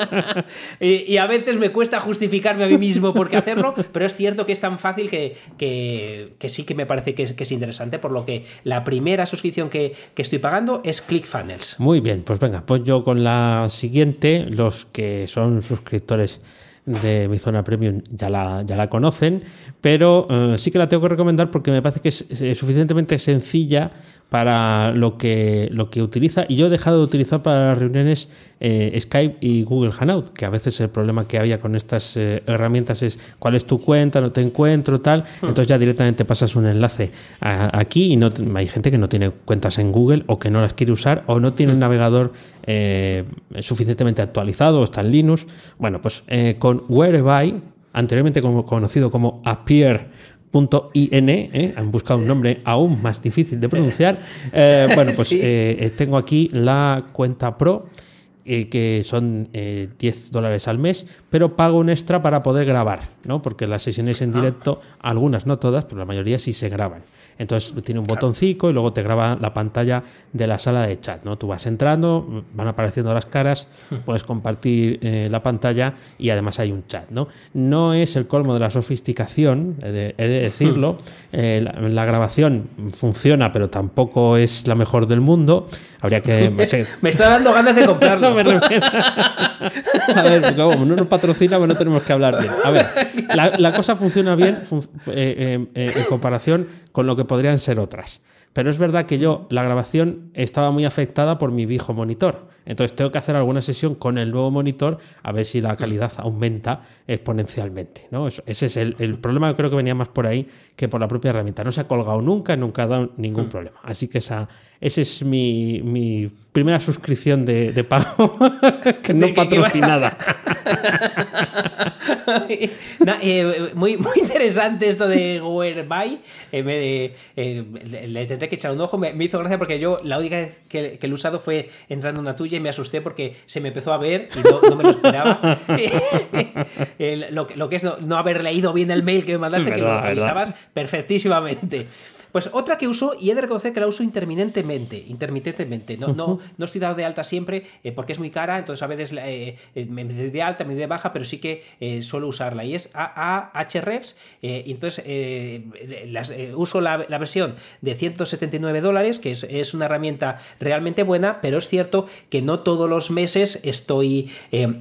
B: [LAUGHS] y, a veces me cuesta justificarme a mí mismo por qué hacerlo, pero es cierto que es tan fácil que, que, sí que me parece que es, interesante, por lo que la primera suscripción que, que estoy pagando es Click ClickFunnels.
A: Muy bien, pues venga, pues yo con la siguiente, los que son suscriptores de mi zona premium ya la, ya la conocen, pero eh, sí que la tengo que recomendar porque me parece que es suficientemente sencilla para lo que, lo que utiliza y yo he dejado de utilizar para las reuniones eh, Skype y Google Hangout, que a veces el problema que había con estas eh, herramientas es cuál es tu cuenta, no te encuentro, tal, hmm. entonces ya directamente pasas un enlace aquí y no hay gente que no tiene cuentas en Google o que no las quiere usar o no tiene un hmm. navegador eh, suficientemente actualizado o está en Linux. Bueno, pues con Whereby, anteriormente conocido como Appear .in, ¿eh? han buscado un nombre aún más difícil de pronunciar. Eh, [LAUGHS] bueno, pues eh, tengo aquí la cuenta Pro, que son 10 dólares al mes, pero pago un extra para poder grabar, ¿no? Porque las sesiones en ah. directo, algunas, no todas, pero la mayoría sí se graban. Entonces tiene un botoncito y luego te graba la pantalla de la sala de chat. ¿no? Tú vas entrando, van apareciendo las caras, hmm. puedes compartir eh, la pantalla y además hay un chat. No, no es el colmo de la sofisticación, he de, decirlo. Hmm. Eh, la, grabación funciona, pero tampoco es la mejor del mundo. Habría que. [LAUGHS]
B: me está dando ganas de comprarlo. [LAUGHS] no me
A: a ver, como no nos patrocina, pues no tenemos que hablar bien. A ver, la, cosa funciona bien eh, en comparación con lo que podrían ser otras. Pero es verdad que yo, la grabación estaba muy afectada por mi viejo monitor. Entonces tengo que hacer alguna sesión con el nuevo monitor a ver si la calidad aumenta exponencialmente. ¿no? ese es el, el, problema, yo creo que venía más por ahí que por la propia herramienta. No se ha colgado nunca, nunca ha dado ningún mm. problema. Así que esa, esa es mi, mi primera suscripción de, de pago, [LAUGHS] que no patrocinada. [LAUGHS]
B: Eh, muy, muy interesante esto de Whereby. Eh, eh, le tendré que echar un ojo. Me, hizo gracia porque yo la única vez que, que, lo he usado fue entrando en una tuya y me asusté porque se me empezó a ver y no, me lo esperaba. [LAUGHS] lo, lo, que es no, haber leído bien el mail que me mandaste, que lo avisabas perfectísimamente. Pues otra que uso, y he de reconocer que la uso intermitentemente, intermitentemente. No, no, no estoy dado de alta siempre eh, porque es muy cara, entonces a veces eh, eh, me doy de alta, me doy de baja, pero sí que suelo usarla. Y es Ahrefs, y entonces uso la, versión de 179 dólares, que es, una herramienta realmente buena, pero es cierto que no todos los meses estoy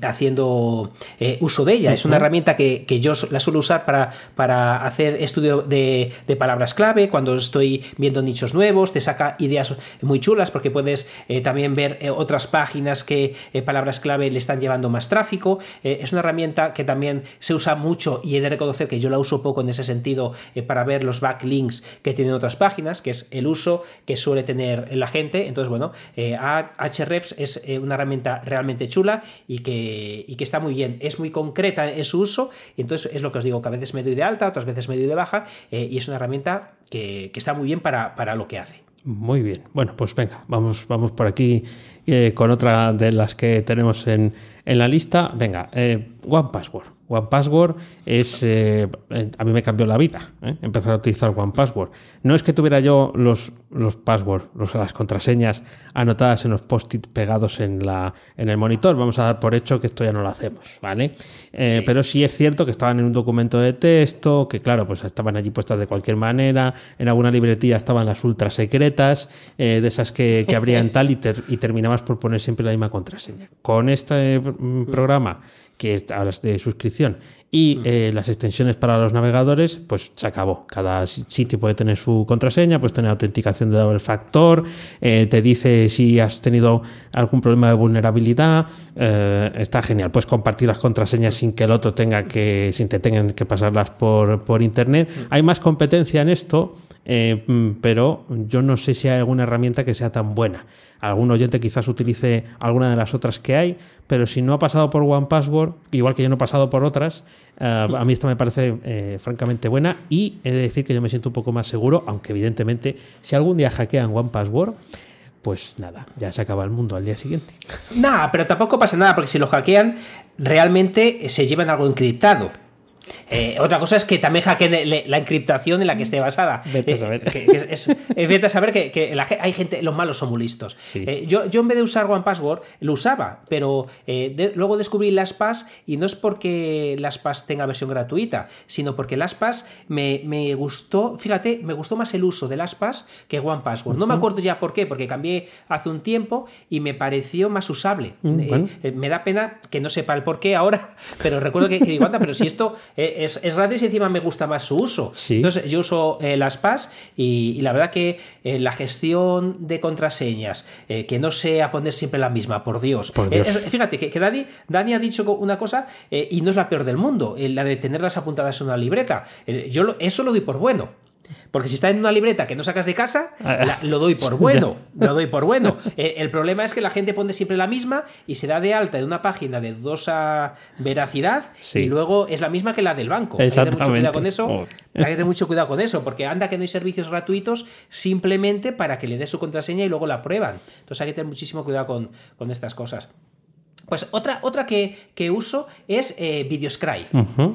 B: haciendo uso de ella. Es una herramienta que, yo la suelo usar para, para hacer estudio de, de palabras clave, cuando estoy viendo nichos nuevos, te saca ideas muy chulas porque puedes eh, también ver eh, otras páginas que eh, palabras clave le están llevando más tráfico. es una herramienta que también se usa mucho y he de reconocer que yo la uso poco en ese sentido para ver los backlinks que tienen otras páginas, que es el uso que suele tener la gente. Entones, bueno, Ahrefs es una herramienta realmente chula y que, y que está muy bien. Es muy concreta en su uso y entonces es lo que os digo, que a veces me doy de alta, otras veces me doy de baja y es una herramienta que, está muy bien para, para, lo que hace.
A: Muy bien. Bueno, pues venga, vamos, vamos por aquí eh, con otra de las que tenemos en, en la lista. Venga, eh, One Password. One Password es. Eh, a mí me cambió la vida ¿eh? empezar a utilizar One Password. No es que tuviera yo los, los passwords, las contraseñas anotadas en los post-it pegados en, la, en el monitor. Vamos a dar por hecho que esto ya no lo hacemos, ¿vale? Eh, pero sí es cierto que estaban en un documento de texto, que claro, pues estaban allí puestas de cualquier manera. En alguna libretilla estaban las ultra secretas, de esas que, que abrían [LAUGHS] tal y, y terminabas por poner siempre la misma contraseña. Con este mm, programa que es de suscripción, y mm. eh, las extensiones para los navegadores, pues se acabó. Cada sitio puede tener su contraseña, puedes tener autenticación de doble factor, eh, te dice si has tenido algún problema de vulnerabilidad, eh, está genial. Puedes compartir las contraseñas sin que el otro tenga que, sin te tengan que pasarlas por, por internet. Mm. Hay más competencia en esto, pero yo no sé si hay alguna herramienta que sea tan buena. Algún oyente quizás utilice alguna de las otras que hay, pero si no ha pasado por One Password, igual que yo no he pasado por otras, eh, a mí esta me parece eh, francamente buena y he de decir que yo me siento un poco más seguro, aunque evidentemente si algún día hackean One Password, pues nada, ya se acaba el mundo al día siguiente.
B: Nada, pero tampoco pasa nada, porque si lo hackean, realmente se llevan algo encriptado. Eh, otra cosa es que también hackeen la encriptación en la que esté basada.
A: Vete a saber.
B: vete a saber que, hay gente, los malos son muy listos. Eh, yo, yo en vez de usar One Password, lo usaba, pero eh, luego descubrí LastPass y no es porque LastPass tenga versión gratuita, sino porque LastPass me, me gustó, fíjate, me gustó más el uso de LastPass que One Password. No me acuerdo ya por qué, porque cambié hace un tiempo y me pareció más usable. Mm, me da pena que no sepa el por qué ahora, [LAUGHS] pero recuerdo que, que digo, anda, pero si esto eh, es, es, gratis y encima me gusta más su uso. Entonces yo uso eh, las PAS y, la verdad que eh, la gestión de contraseñas, que no sea poner siempre la misma, por Dios. fíjate que, Dani, Dani, ha dicho una cosa y no es la peor del mundo, la de tenerlas apuntadas en una libreta. yo eso lo doy por bueno. Porque si está en una libreta que no sacas de casa, ah. lo doy por [LAUGHS] bueno. Lo doy por bueno. El, problema es que la gente pone siempre la misma y se da de alta de una página de dudosa veracidad y luego es la misma que la del banco. Hay que tener mucho cuidado con eso. Oh. [LAUGHS] Hay que tener mucho cuidado con eso, porque anda que no hay servicios gratuitos simplemente para que le dé su contraseña y luego la prueban. Entonces hay que tener muchísimo cuidado con, con estas cosas. Pues otra, otra que, uso es eh, Videoscribe.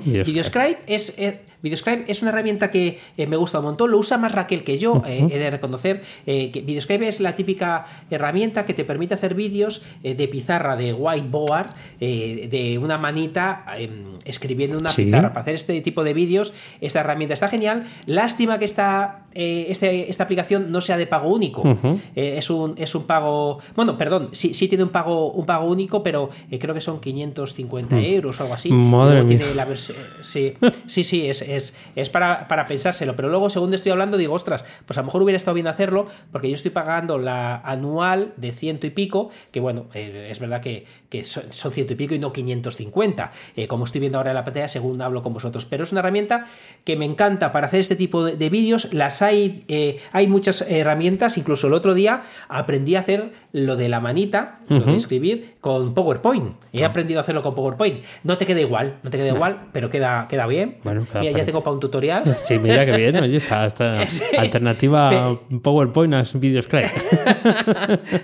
B: Videoscribe. es, eh, Videoscribe es una herramienta que eh, me gusta un montón. Lo usa más Raquel que yo, he de reconocer. que Videoscribe es la típica herramienta que te permite hacer vídeos de pizarra, de whiteboard, de una manita em, escribiendo una pizarra. Para hacer este tipo de vídeos, esta herramienta está genial. Lástima que esta, este, esta aplicación no sea de pago único. es, un, es un pago. Bueno, perdón, sí, sí tiene un pago, un pago único, pero eh, creo que son 550 hmm. euros o algo así.
A: Madre mía.
B: sí, sí, sí, es, es, es para, para, pensárselo. Pero luego, según estoy hablando, digo, ostras, pues a lo mejor hubiera estado bien hacerlo, porque yo estoy pagando la anual de ciento y pico, que bueno, eh, es verdad que, que son, ciento y pico y no 550, eh, como estoy viendo ahora en la pantalla, según hablo con vosotros. Pero es una herramienta que me encanta para hacer este tipo de, vídeos. Las hay, hay muchas herramientas, incluso el otro día aprendí a hacer lo de la manita, lo de escribir con PowerPoint. He ah. aprendido a hacerlo con PowerPoint. No te queda igual, no te queda igual, pero queda, queda bien. Bueno, ya tengo para un tutorial. [LAUGHS]
A: Sí, mira que bien, oye, está, [LAUGHS] alternativa PowerPoint a VideoScribe.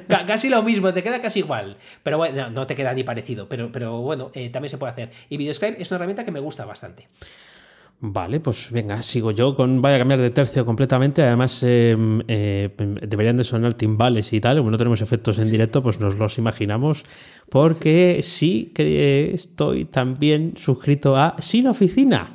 A: [LAUGHS]
B: casi lo mismo, te queda casi igual. Pero bueno, no te queda ni parecido, pero, pero bueno, eh, también se puede hacer. Y VideoScribe es una herramienta que me gusta bastante.
A: Vale, pues venga, sigo yo con. Voy a cambiar de tercio completamente. Además, em, eh, deberían de sonar timbales y tal. Como no tenemos efectos en directo, pues nos los imaginamos. Porque sí que estoy también suscrito a Sin Oficina.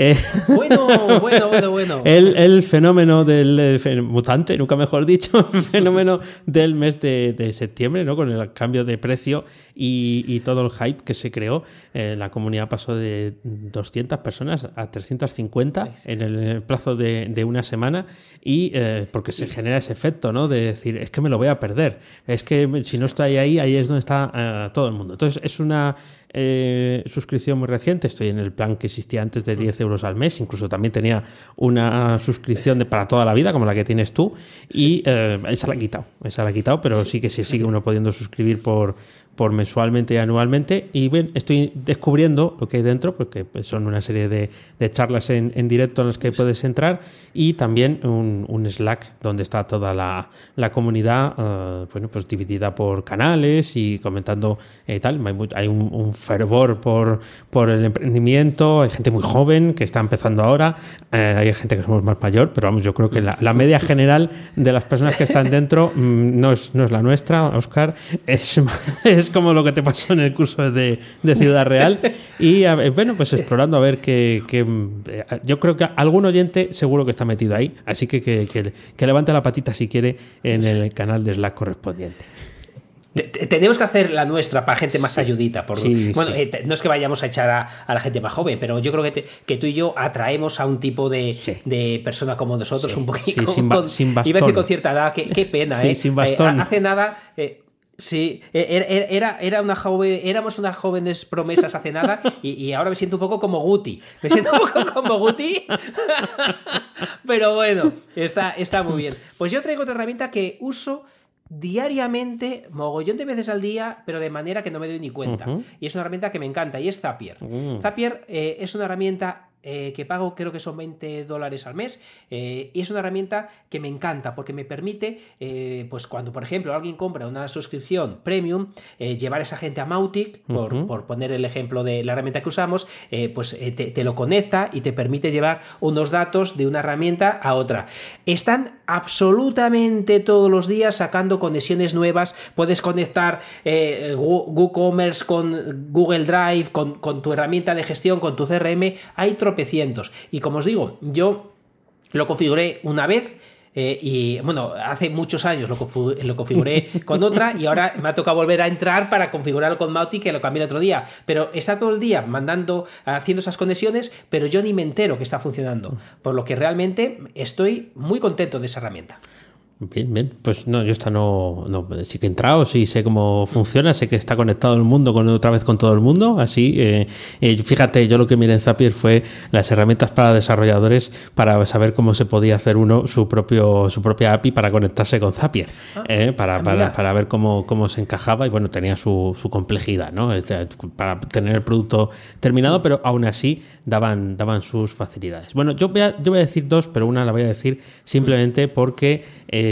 B: Eh, bueno, [LAUGHS] bueno, bueno, bueno.
A: El, fenómeno del mutante, nunca mejor dicho, [LAUGHS] el fenómeno del mes de, septiembre, ¿no? Con el cambio de precio y, todo el hype que se creó. Eh, la comunidad pasó de 200 personas a 350 en el plazo de, una semana y eh, porque se genera ese efecto, ¿no? De decir, es que me lo voy a perder. Es que si no estoy ahí, ahí es donde está todo el mundo. Entonces, es una eh, suscripción muy reciente, estoy en el plan que existía antes de 10 euros al mes, incluso también tenía una suscripción de para toda la vida, como la que tienes tú, y eh, esa la he quitado, esa la he quitado, pero sí que se sigue uno pudiendo suscribir por, por mensualmente y anualmente. Y bien, estoy descubriendo lo que hay dentro, porque son una serie de, charlas en, directo en las que puedes entrar y también un, Slack donde está toda la, comunidad, eh, bueno, pues dividida por canales y comentando eh, tal. Hay, un, fervor por, por el emprendimiento, hay gente muy joven que está empezando ahora, eh, hay gente que somos más mayor, pero vamos, yo creo que la, media general de las personas que están dentro mm, no, es, no es la nuestra, Oscar, es, es como lo que te pasó en el curso de, Ciudad Real. Y bueno, pues explorando a ver que, eh, yo creo que algún oyente seguro que está metido ahí. Así que que, que levante la patita si quiere en el canal de Slack correspondiente.
B: Tenemos que hacer la nuestra para gente más ayudita. Por, bueno, eh, no es que vayamos a echar a, la gente más joven, pero yo creo que, que tú y yo atraemos a un tipo de, de persona como nosotros, un poquito. [LAUGHS]
A: sin, con, sin bastón.
B: con cierta edad, qué, pena, ¿eh?
A: Sin bastón.
B: Eh, hace nada. Sí, e, e, e, era, era una joven, éramos unas jóvenes promesas hace nada [LAUGHS] y, ahora me siento un poco como Guti. Me siento un poco como Guti, [LAUGHS] pero bueno, está, está muy bien. Pues yo traigo otra herramienta que uso diariamente, mogollón de veces al día, pero de manera que no me doy ni cuenta. Y es una herramienta que me encanta y es Zapier. Mm. Zapier eh, es una herramienta eh, que pago creo que son 20 dólares al mes eh, y es una herramienta que me encanta porque me permite eh, pues cuando por ejemplo alguien compra una suscripción premium llevar a esa gente a Mautic por, poner el ejemplo de la herramienta que usamos pues te, lo conecta y te permite llevar unos datos de una herramienta a otra. Están absolutamente todos los días sacando conexiones nuevas. Puedes conectar WooCommerce con Google Drive con, con tu herramienta de gestión con tu CRM hay tropecientos. Y como os digo, yo lo configuré una vez. Eh, y bueno, hace muchos años lo, configuré [LAUGHS] con otra y ahora me ha tocado volver a entrar para configurarlo con Mautic que lo cambié el otro día. Pero está todo el día mandando, haciendo esas conexiones, pero yo ni me entero que está funcionando. Por lo que realmente estoy muy contento de esa herramienta.
A: Bien, bien. Pues no, yo esta no, no, sí que he entrado, sí sé cómo funciona, sé que está conectado el mundo con otra vez con todo el mundo. Así, eh, eh, fíjate, yo lo que miré en Zapier fue las herramientas para desarrolladores para saber cómo se podía hacer uno su propio su propia API para conectarse con Zapier, ah, eh, para, ah, para, para, ver cómo, cómo se encajaba y bueno, tenía su, su complejidad, ¿no? Este, para tener el producto terminado, pero aún así daban, daban sus facilidades. Bueno, yo voy, a, yo voy a decir dos, pero una la voy a decir simplemente porque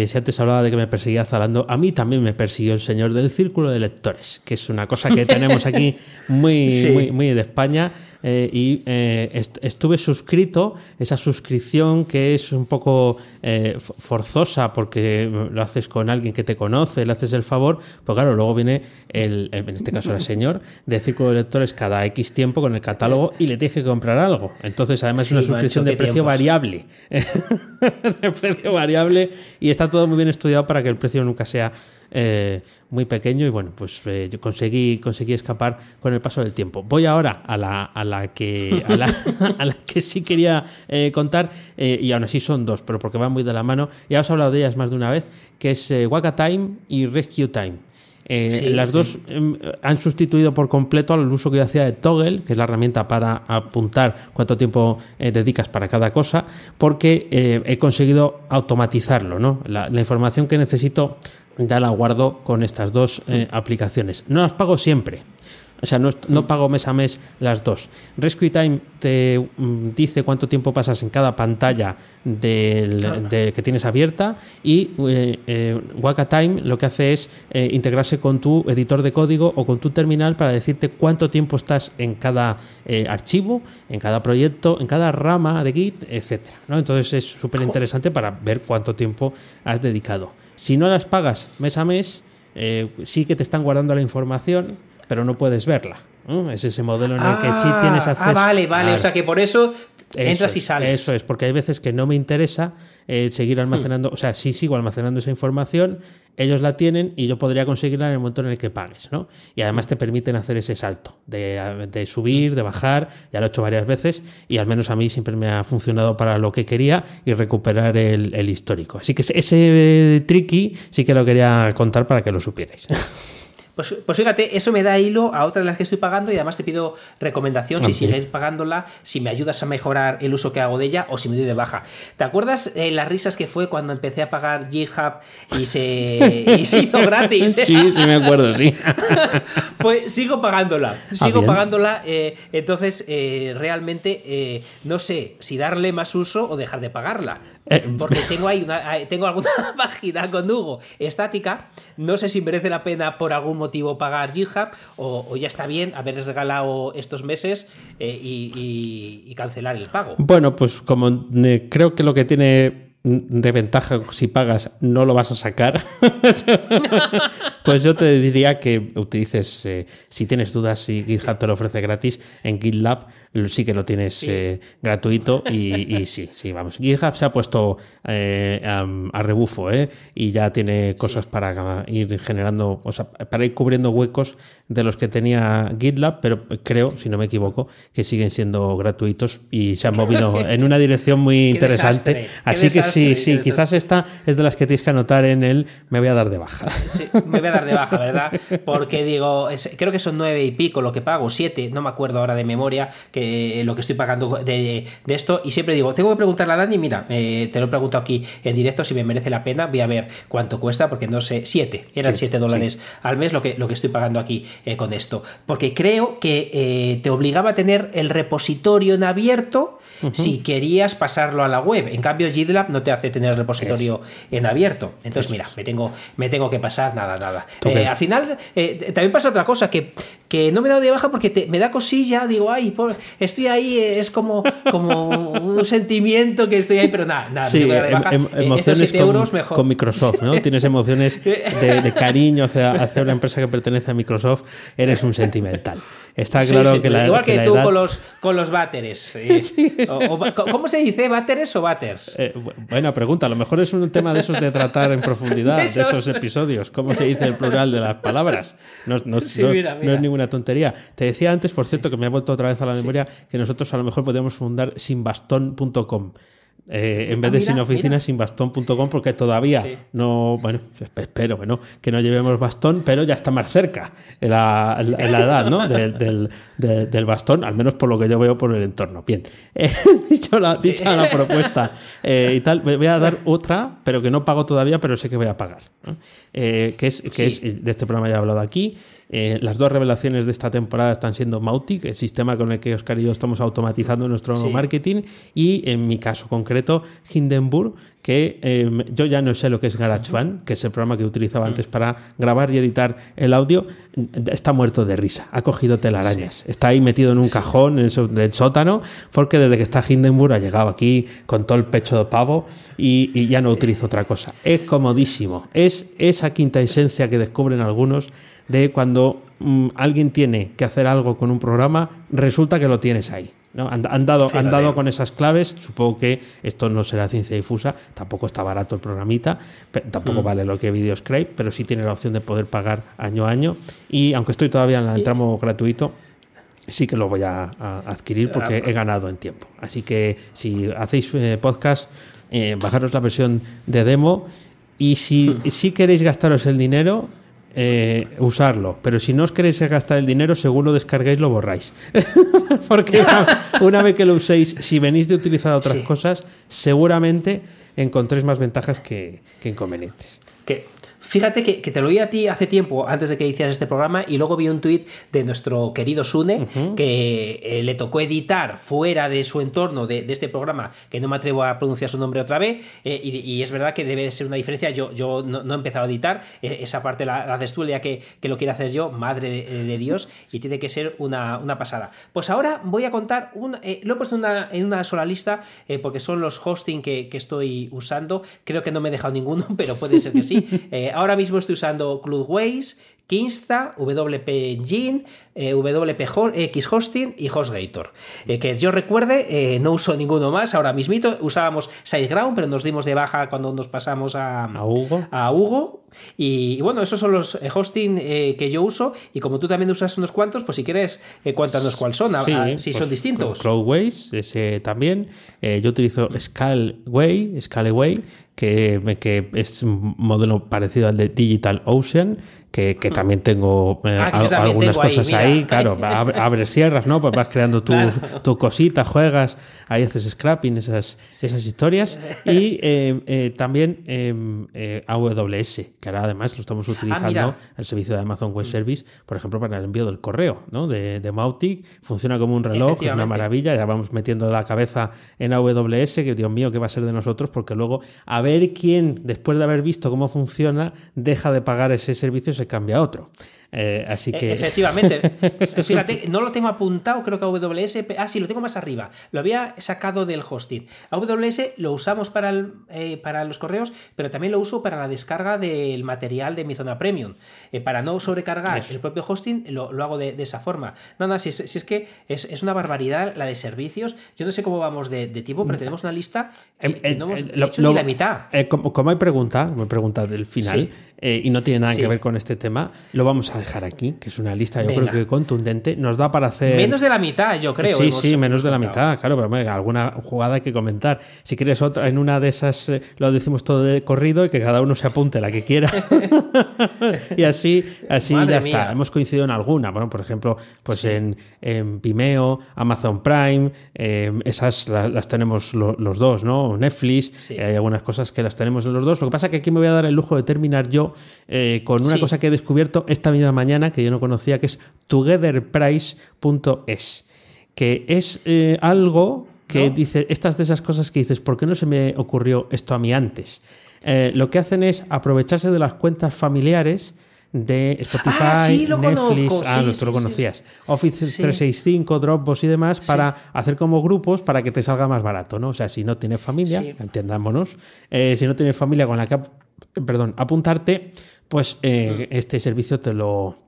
A: eh, si antes hablaba de que me perseguía Zalando, a mí también me persiguió el señor del círculo de lectores, que es una cosa que tenemos aquí [LAUGHS] muy, muy, muy de España. Eh, y eh, estuve suscrito, esa suscripción que es un poco eh, forzosa porque lo haces con alguien que te conoce, le haces el favor, pues claro, luego viene el, en este caso el señor, de círculo de lectores cada X tiempo con el catálogo y le tienes que comprar algo. Entonces, además es una suscripción de precio variable. [LAUGHS] de precio variable y está todo muy bien estudiado para que el precio nunca sea eh, muy pequeño y bueno, pues eh, yo conseguí, conseguí escapar con el paso del tiempo. Voy ahora a la, a la, que, a la, [LAUGHS] a la que sí quería eh, contar y aún así son dos, pero porque van muy de la mano. Ya os he hablado de ellas más de una vez, que es Waka Time y Rescue Time. las dos em, han sustituido por completo al uso que yo hacía de Toggle, que es la herramienta para apuntar cuánto tiempo dedicas para cada cosa, porque he conseguido automatizarlo. ¿no? La, la, información que necesito ya la guardo con estas dos eh, aplicaciones. No las pago siempre. O sea, no, no, pago mes a mes las dos. Rescue Time te mm, dice cuánto tiempo pasas en cada pantalla del, que tienes abierta y eh, eh, Waka Time lo que hace es integrarse con tu editor de código o con tu terminal para decirte cuánto tiempo estás en cada archivo, en cada proyecto, en cada rama de Git, etc. ¿no? Entonces es súper interesante para ver cuánto tiempo has dedicado. Si no las pagas mes a mes, eh, sí que te están guardando la información, pero no puedes verla. Es ese modelo en el que sí ah, tienes ah, acceso.
B: Ah, vale, vale. O sea que por eso entras y sales.
A: Eso es, porque hay veces que no me interesa eh, seguir almacenando. O sea, sí sigo almacenando esa información, ellos la tienen y yo podría conseguirla en el momento en el que pagues, ¿no? Y además te permiten hacer ese salto de, subir, de bajar, ya lo he hecho varias veces y al menos a mí siempre me ha funcionado para lo que quería y recuperar el histórico. Así que ese tricky sí que lo quería contar para que lo supierais. [LAUGHS]
B: Pues, pues, fíjate, eso me da hilo a otras de las que estoy pagando y además te pido recomendación si sigues pagándola, si me ayudas a mejorar el uso que hago de ella o si me doy de baja. ¿Te acuerdas eh, las risas que fue cuando empecé a pagar GitHub y se, hizo [LAUGHS] gratis?
A: sí, sí me acuerdo, sí. [LAUGHS]
B: pues sigo pagándola, ah, sigo pagándola, eh, entonces eh, realmente no sé si darle más uso o dejar de pagarla. Eh, [LAUGHS] Porque [LAUGHS] tengo ahí una, tengo alguna [LAUGHS] página con Hugo estática. No sé si merece la pena por algún motivo pagar GitHub o, ya está bien haberles regalado estos meses eh, y, cancelar el pago.
A: Bueno, pues como eh, creo que lo que tiene de ventaja si pagas no lo vas a sacar, pues yo te diría que utilices, si tienes dudas si GitHub te lo ofrece gratis, en GitLab sí que lo tienes eh, gratuito y, sí, sí, vamos. GitHub se ha puesto eh, a, rebufo ¿eh? y ya tiene cosas para ir generando, o sea, para ir cubriendo huecos de los que tenía GitLab, pero creo, si no me equivoco, que siguen siendo gratuitos y se han movido [LAUGHS] en una dirección muy interesante. Así que sí, sí, quizás esta es de las que tienes que anotar en el me voy a dar de baja.
B: me voy a dar de baja, ¿verdad? Porque digo, creo que son nueve y pico lo que pago, siete, no me acuerdo ahora de memoria, que eh, lo que estoy pagando de, esto. Y siempre digo, tengo que preguntarle a Dani, mira, eh, te lo pregunto aquí en directo si me merece la pena. Voy a ver cuánto cuesta, porque no sé, 7, eran 7 dólares al mes lo que, lo que estoy pagando aquí eh, con esto. Porque creo que te obligaba a tener el repositorio en abierto si querías pasarlo a la web. En cambio, GitLab no te hace tener el repositorio en abierto. Entonces, mira, me tengo, me tengo que pasar, nada, nada. al final, también pasa otra cosa, que, que no me he dado de baja porque me da cosilla, digo, ay, estoy ahí, es como, como [LAUGHS] un sentimiento que estoy ahí, pero nada, nada.
A: Sí, em, em, emociones con, Microsoft, ¿no? Tienes emociones [LAUGHS] de, cariño hacia, hacia, una empresa que pertenece a Microsoft, eres un sentimental. Está claro que la
B: Igual que, tú con los, con los váteres. [LAUGHS] Eh, ¿Cómo se dice? ¿Váteres o váteres?
A: Eh, buena pregunta. A lo mejor es un tema de esos de tratar en profundidad, de esos episodios. ¿Cómo se dice el plural de las palabras? No, no, no es ninguna tontería. Te decía antes, por cierto, que me ha vuelto otra vez a la memoria, que nosotros a lo mejor podríamos fundar sinbastón.com. Eh, en vez de sin oficina, sin bastón.com, porque todavía no, bueno, espero bueno, que no llevemos bastón, pero ya está más cerca en la, edad ¿no? del, bastón, al menos por lo que yo veo por el entorno. Bien, [LAUGHS] eh, dicho la, dicha la propuesta eh, y tal, voy a dar otra, pero que no pago todavía, pero sé que voy a pagar. que es, que es, de este programa ya he hablado aquí. Eh, las dos revelaciones de esta temporada están siendo Mautic, el sistema con el que Oscar y yo estamos automatizando nuestro marketing, y en mi caso concreto, Hindenburg, que em, yo ya no sé lo que es GarageBand, que es el programa que utilizaba antes para grabar y editar el audio, está muerto de risa, ha cogido telarañas, está ahí metido en un cajón en el del sótano, porque desde que está Hindenburg ha llegado aquí con todo el pecho de pavo y, y ya no utilizo otra cosa. Es comodísimo, es esa quinta esencia que descubren algunos de cuando mm, alguien tiene que hacer algo con un programa, resulta que lo tienes ahí. ¿no? Han, han dado, han dado con esas claves. Supongo que esto no será ciencia difusa. Tampoco está barato el programita. Tampoco vale lo que Videoscribe, pero sí tiene la opción de poder pagar año a año. Y aunque estoy todavía en el tramo gratuito, sí que lo voy a, a adquirir porque he ganado en tiempo. Así que si hacéis eh, podcast, eh, bajaros la versión de demo. Y si, [LAUGHS] si queréis gastaros el dinero, eh, usarlo. Pero si no os queréis gastar el dinero, según lo descarguéis, lo borráis. [LAUGHS] Porque una, vez que lo uséis, si venís de utilizar otras cosas, seguramente encontréis más ventajas que, que inconvenientes.
B: Que Fíjate que, te lo oí a ti hace tiempo, antes de que hicieras este programa, y luego vi un tuit de nuestro querido Sune, que eh, le tocó editar fuera de su entorno de, este programa, que no me atrevo a pronunciar su nombre otra vez, eh, y, es verdad que debe de ser una diferencia. Yo, yo no, he empezado a editar, eh, esa parte la, haces tú, ya que, lo quiero hacer yo, madre de, Dios, y tiene que ser una, pasada. Pues ahora voy a contar, un, lo he puesto en una sola lista, porque son los hosting que, que, estoy usando. Creo que no me he dejado ninguno, [LAUGHS] pero puede ser que sí. Ahora mismo estoy usando Cloudways, Kinsta, WP Engine, eh, WP X Hosting y HostGator. Eh, que yo recuerde, eh, no uso ninguno más ahora mismito. Usábamos SiteGround, pero nos dimos de baja cuando nos pasamos a,
A: Hugo.
B: A Hugo. Y, bueno, esos son los hosting que yo uso. Y como tú también usas unos cuantos, pues si quieres, cuéntanos cuáles son, si son pues, distintos.
A: Cloudways, ese también. yo utilizo Scaleway, Scaleway que, que es un modelo parecido al de Digital Ocean que, que también tengo eh, ah, algunas cosas ahí, claro, abres, cierras, ¿no? Pues vas creando tu, tu, cosita, juegas, ahí haces scrapping, esas, esas historias. [LAUGHS] Y eh, eh, también em, AWS, que ahora además lo estamos ah, utilizando, el servicio de Amazon Web Service, por ejemplo, para el envío del correo, ¿no? De, de Mautic, funciona como un reloj, es una maravilla, ya vamos metiendo la cabeza en AWS, que Dios mío, ¿qué va a ser de nosotros? Porque luego, a ver quién, después de haber visto cómo funciona, deja de pagar ese servicio, se cambia a otro. Eh, así e, que...
B: Efectivamente. [LAUGHS] Fíjate, no lo tengo apuntado, creo que AWS. Ah, sí, lo tengo más arriba. Lo había sacado del hosting. AWS lo usamos para, eh, para los correos, pero también lo uso para la descarga del material de mi zona premium. Eh, para no sobrecargar el propio hosting, lo, hago de, esa forma. No, no, si es, que es, una barbaridad la de servicios. Yo no sé cómo vamos de, tiempo, pero tenemos una lista que, no hemos hecho ni la mitad.
A: como, hay pregunta, me pregunta del final, y no tiene nada que ver con este tema, lo vamos a dejar aquí, que es una lista yo creo que contundente. Nos da para hacer...
B: Menos de la mitad, yo creo.
A: Sí, sí, menos de la mitad, claro, pero alguna jugada hay que comentar. Si quieres otra, en una de esas eh, lo decimos todo de corrido y que cada uno se apunte la que quiera. [LAUGHS] y así, así ya está. Hemos coincidido en alguna, bueno, por ejemplo, pues en, en, Vimeo, Amazon Prime, em, esas las, tenemos los dos, ¿no? Netflix, hay algunas cosas que las tenemos en los dos. Lo que pasa es que aquí me voy a dar el lujo de terminar yo eh, con una cosa que he descubierto esta misma mañana que yo no conocía, que es togetherprice.es, que es eh, algo que dice, estas de esas cosas que dices, ¿por qué no se me ocurrió esto a mí antes? Eh, lo que hacen es aprovecharse de las cuentas familiares de Spotify, ah, Netflix, ah, sí, lo conocías, Office 365, Dropbox y demás, para hacer como grupos para que te salga más barato, ¿no? O sea, si no tienes familia, entendámonos, eh, si no tienes familia con la que, perdón, apuntarte, pues eh, este servicio te lo,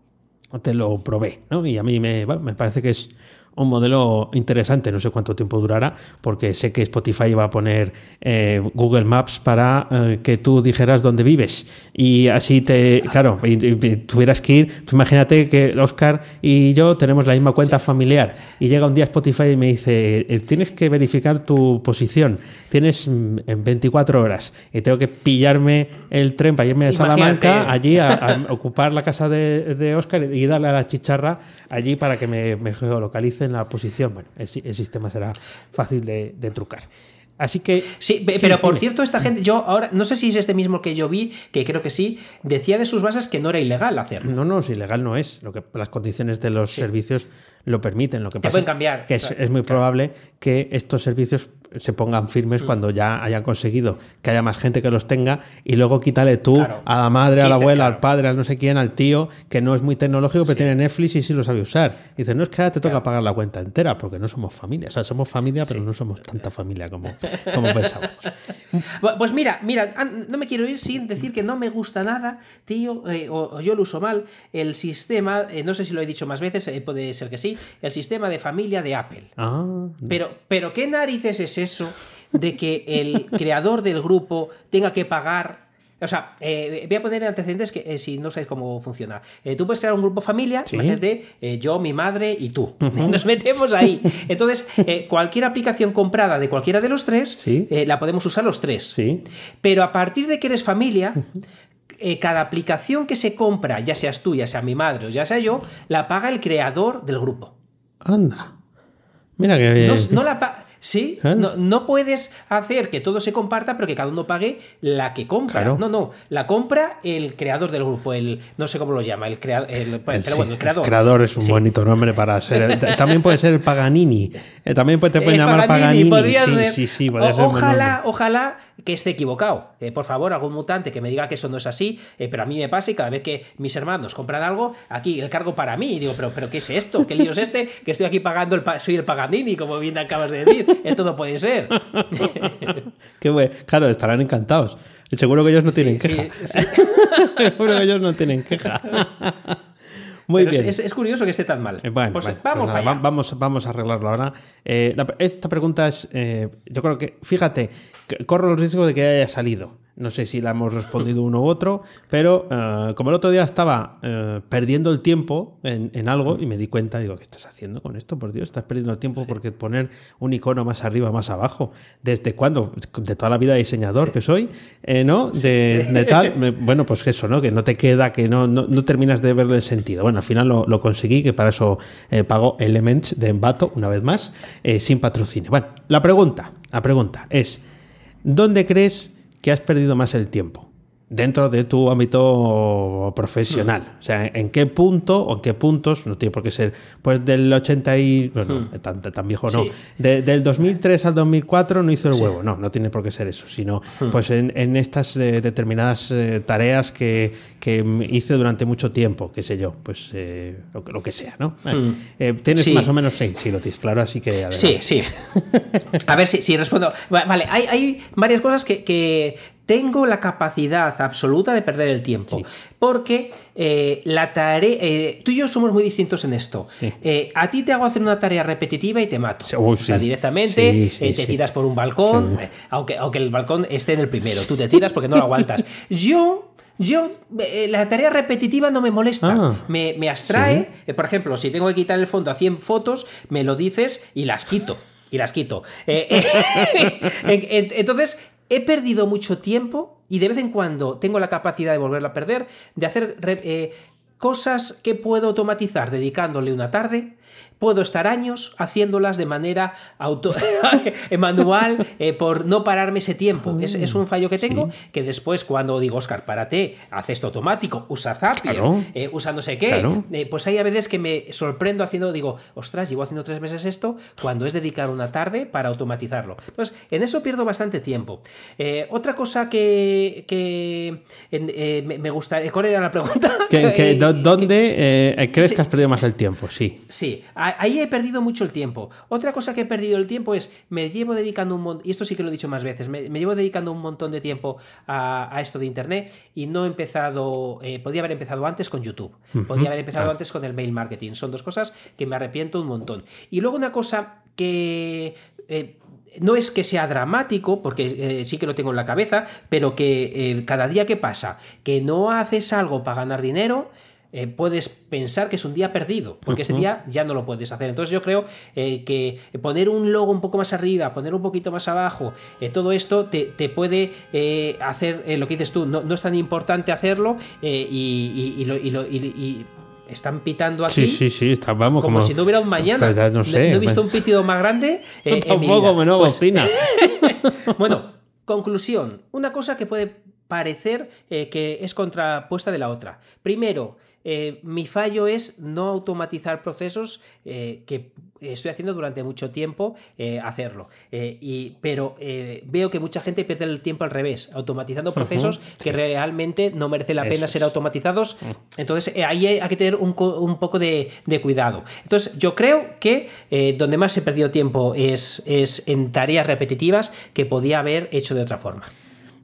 A: te lo provee, ¿no? Y a mí me, me parece que es un modelo interesante, no sé cuánto tiempo durará, porque sé que Spotify va a poner eh, Google Maps para eh, que tú dijeras dónde vives. Y así te, claro, y, tuvieras que ir, pues imagínate que Oscar y yo tenemos la misma cuenta familiar. Y llega un día Spotify y me dice, eh, tienes que verificar tu posición, tienes mm, en 24 horas. Y tengo que pillarme el tren para irme a Salamanca, allí a, [LAUGHS] ocupar la casa de, Oscar y darle a la chicharra allí para que me, me geolocalice en la posición, bueno, el, sistema será fácil de, trucar. Así que.
B: Sí, pero por cierto, esta gente, yo ahora, no sé si es este mismo que yo vi, que creo que sí, decía de sus bases que no era ilegal hacerlo.
A: No, no, si ilegal no es. Lo que, las condiciones de los servicios lo permiten. Lo que pasa
B: pueden cambiar.
A: Que es, muy probable que estos servicios se pongan firmes cuando ya hayan conseguido que haya más gente que los tenga y luego quítale tú
B: Claro.
A: a la madre, a la abuela, al padre, al no sé quién, al tío, que no es muy tecnológico, pero tiene Netflix y sí lo sabe usar. Y dice, no es que ahora te toca pagar la cuenta entera, porque no somos familia. O sea, somos familia, pero no somos tanta familia como, como pensábamos. [LAUGHS]
B: Pues mira, mira, no me quiero ir sin decir que no me gusta nada, tío, eh, o, o yo lo uso mal, el sistema, eh, no sé si lo he dicho más veces, eh, puede ser que sí, el sistema de familia de Apple.
A: Ah,
B: Pero, pero ¿qué narices es eso de que el creador del grupo tenga que pagar? O sea, eh, voy a poner antecedentes que eh, si no sabéis cómo funciona. Eh, tú puedes crear un grupo familia,
A: Sí.
B: imagínate, yo, mi madre y tú. [LAUGHS] Nos metemos ahí. Entonces, cualquier aplicación comprada de cualquiera de los tres,
A: Sí.
B: la podemos usar los tres.
A: sí.
B: Pero a partir de que eres familia, eh, cada aplicación que se compra, ya seas tú, ya sea mi madre o ya sea yo, la paga el creador del grupo.
A: Anda. Mira que.
B: No, no la Sí,
A: ¿Eh?
B: no, no puedes hacer que todo se comparta, pero que cada uno pague la que compra.
A: Claro.
B: No, no, la compra el creador del grupo, el no sé cómo lo llama, el, crea- el- pero
A: Sí,
B: bueno, el creador.
A: es un
B: Sí.
A: bonito nombre para ser. t- También puede ser el Paganini. Eh, También te pueden
B: Eh,
A: llamar
B: Paganini,
A: Paganini.
B: podría
A: sí,
B: ser.
A: sí, sí, podría
B: O-
A: ser
B: ojalá, ojalá que esté equivocado. Eh, por favor, algún mutante que me diga que eso no es así, eh, pero a mí me pasa y cada vez que mis hermanos compran algo, aquí el cargo para mí. Y digo, pero, pero ¿qué es esto? ¿Qué lío es este? Que estoy aquí pagando, el pa- soy el Paganini, como bien acabas de decir. Esto no puede ser. [LAUGHS]
A: Qué bueno. Claro, estarán encantados. Seguro que ellos no tienen
B: Sí,
A: queja.
B: sí, sí. [LAUGHS]
A: Seguro que ellos no tienen queja. [LAUGHS] Muy
B: Pero
A: bien.
B: Es, curioso que esté tan mal.
A: Eh, Bueno,
B: Pues
A: bueno,
B: vamos
A: pues nada, vamos, vamos a arreglarlo ahora. Eh, la- esta pregunta es, eh, yo creo que, fíjate, corro el riesgo de que haya salido. No sé si la hemos respondido uno u otro, pero eh, como el otro día estaba eh, perdiendo el tiempo en, en algo y me di cuenta, digo, ¿qué estás haciendo con esto? Por Dios, estás perdiendo el tiempo porque poner un icono más arriba, más abajo. ¿Desde cuándo? De toda la vida diseñador que soy, eh, ¿no? De, de tal. [LAUGHS] me- bueno, pues eso, ¿no? Que no te queda, que no, no, no terminas de verle el sentido. Bueno, al final lo, lo conseguí, que para eso eh, pago Elements de Envato, una vez más, eh, sin patrocinio. Bueno, la pregunta, la pregunta es, ¿dónde crees que has perdido más el tiempo? Dentro de tu ámbito profesional. O sea, ¿en qué punto o en qué puntos? No tiene por qué ser, pues del 80 y... Bueno, tan, tan viejo no.
B: Sí.
A: De- del 2003 al 2004 no hizo el huevo. No, no tiene por qué ser eso. Sino, pues en, en estas eh, determinadas eh, tareas que, que hice durante mucho tiempo, qué sé yo, pues eh, lo, que- lo que sea, ¿no? Eh, eh, Tienes
B: Sí.
A: más o menos... Sí, sí, lo tienes claro, así que... adelante.
B: Sí, sí. A ver si, si respondo. Va- Vale, hay, hay varias cosas que, que tengo la capacidad absoluta de perder el tiempo. Porque eh, la tarea. eh, tú y yo somos muy distintos en esto.
A: Sí.
B: Eh, a ti te hago hacer una tarea repetitiva y te mato.
A: Sí,
B: O sea, directamente te tiras por un balcón, aunque, aunque el balcón esté en el primero. Tú te tiras porque no lo aguantas. Yo. Yo, eh, la tarea repetitiva no me molesta,
A: Ah.
B: me, me abstrae.
A: Sí.
B: Eh, por ejemplo, si tengo que quitar el fondo a 100 fotos, me lo dices y las quito. Y las quito. Eh, [LAUGHS] en- en- entonces, he perdido mucho tiempo y de vez en cuando tengo la capacidad de volverlo a perder, de hacer eh, cosas que puedo automatizar dedicándole una tarde. Puedo estar años haciéndolas de manera auto [LAUGHS] manual eh, por no pararme ese tiempo. Es, es un fallo que tengo que después cuando digo, Oscar, párate, haz esto automático, usa Zapier,
A: Claro.
B: eh, usa no sé qué.
A: Claro.
B: Eh, pues hay a veces que me sorprendo haciendo, digo, ostras, llevo haciendo tres meses esto, cuando es dedicar una tarde para automatizarlo. Entonces, en eso pierdo bastante tiempo. Otra cosa que, que en- me, gustaría. ¿Cuál era la pregunta?
A: Que- que [LAUGHS] ¿Dónde crees
B: Sí.
A: que has perdido más el tiempo? Sí.
B: Sí, ahí he perdido mucho el tiempo. Otra cosa que he perdido el tiempo es, me llevo dedicando un montón, y esto sí que lo he dicho más veces, me, me llevo dedicando un montón de tiempo a, a esto de Internet y no he empezado, eh, podía haber empezado antes con YouTube, podía haber empezado antes con el mail marketing. Son dos cosas que me arrepiento un montón. Y luego una cosa que... eh, no es que sea dramático, porque eh, sí que lo tengo en la cabeza, pero que eh, cada día que pasa, que no haces algo para ganar dinero, eh, puedes pensar que es un día perdido, porque ese día ya no lo puedes hacer. Entonces yo creo eh, que poner un logo un poco más arriba, poner un poquito más abajo, eh, todo esto te, te puede hacer lo que dices tú, no, no es tan importante hacerlo y, y- y lo- y lo- están pitando aquí.
A: Sí, sí, sí. Está, vamos,
B: Como, si no hubiera un mañana.
A: Pues ya no sé.
B: he visto un pitido más grande [LAUGHS] eh,
A: Tampoco
B: vida.
A: menos
B: Pues, [LAUGHS] bueno, [LAUGHS] conclusión. Una cosa que puede parecer eh, que es contrapuesta de la otra. Primero, eh, mi fallo es no automatizar procesos eh, que estoy haciendo durante mucho tiempo eh, hacerlo. y, pero veo que mucha gente pierde el tiempo al revés, automatizando procesos que realmente no merece la pena ser automatizados. Entonces ahí hay que tener un, poco de, cuidado. Entonces yo creo que donde más he perdido tiempo es, es en tareas repetitivas que podía haber hecho de otra forma.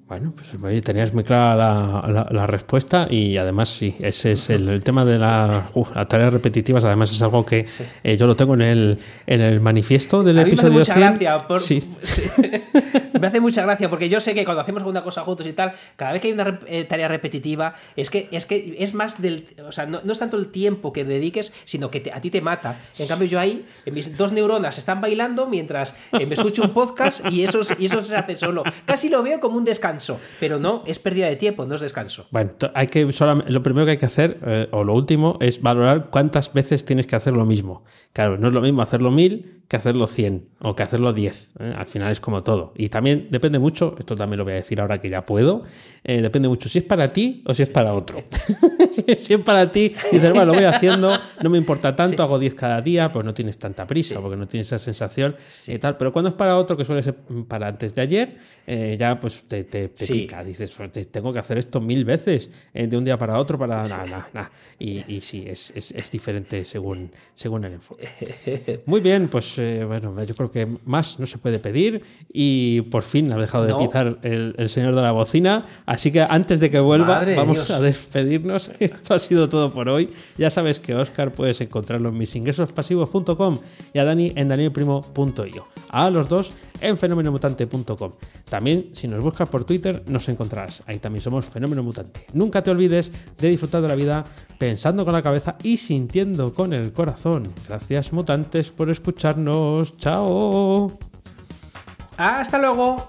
A: Bueno, pues tenías muy clara la, respuesta y además sí, ese es el, tema de la, las tareas repetitivas, además es algo que eh, yo lo tengo en el, en el manifiesto del episodio
B: me hace mucha Gracia por, [LAUGHS] sí. me hace mucha gracia porque yo sé que cuando hacemos alguna cosa juntos y tal, cada vez que hay una eh, tarea repetitiva, es que es, que es más del, o sea, no, es tanto el tiempo que dediques, sino que a ti te mata. En cambio yo ahí, mis dos neuronas están bailando mientras eh, me escucho un podcast y eso, y eso se hace solo. Casi lo veo como un descanso pero no, es pérdida de tiempo, no es descanso.
A: Bueno, hay que lo primero que hay que hacer, eh, o lo último, es valorar cuántas veces tienes que hacer lo mismo. Claro, no es lo mismo hacerlo mil que hacerlo 100 o que hacerlo 10. ¿eh? Al final es como todo. Y también depende mucho, esto también lo voy a decir ahora que ya puedo, eh, depende mucho si es para ti o si es para otro. [LAUGHS] si es para ti, dices, bueno, lo voy haciendo, no me importa tanto, hago 10 cada día, pues no tienes tanta prisa porque no tienes esa sensación y tal. Pero cuando es para otro, que suele ser para antes de ayer, eh, ya pues te, te, pica. Dices, tengo que hacer esto mil veces de un día para otro para nada, nada. Y, y, sí, es, es, es diferente según, según el enfoque. [LAUGHS] Muy bien, pues eh, bueno, yo creo que más no se puede pedir y por fin ha dejado de pitar el, señor de la bocina. Así que antes de que vuelva, vamos a despedirnos. [LAUGHS] Esto ha sido todo por hoy. Ya sabes que Oscar puedes encontrarlo en misingresospasivos.com y a Dani en danielprimo.io. A los dos en fenomenomutante.com. También, si nos buscas por Twitter, nos encontrarás. Ahí también somos Fenómeno Mutante. Nunca te olvides de disfrutar de la vida pensando con la cabeza y sintiendo con el corazón. Gracias, mutantes, por escucharnos. ¡Chao!
B: ¡Hasta luego!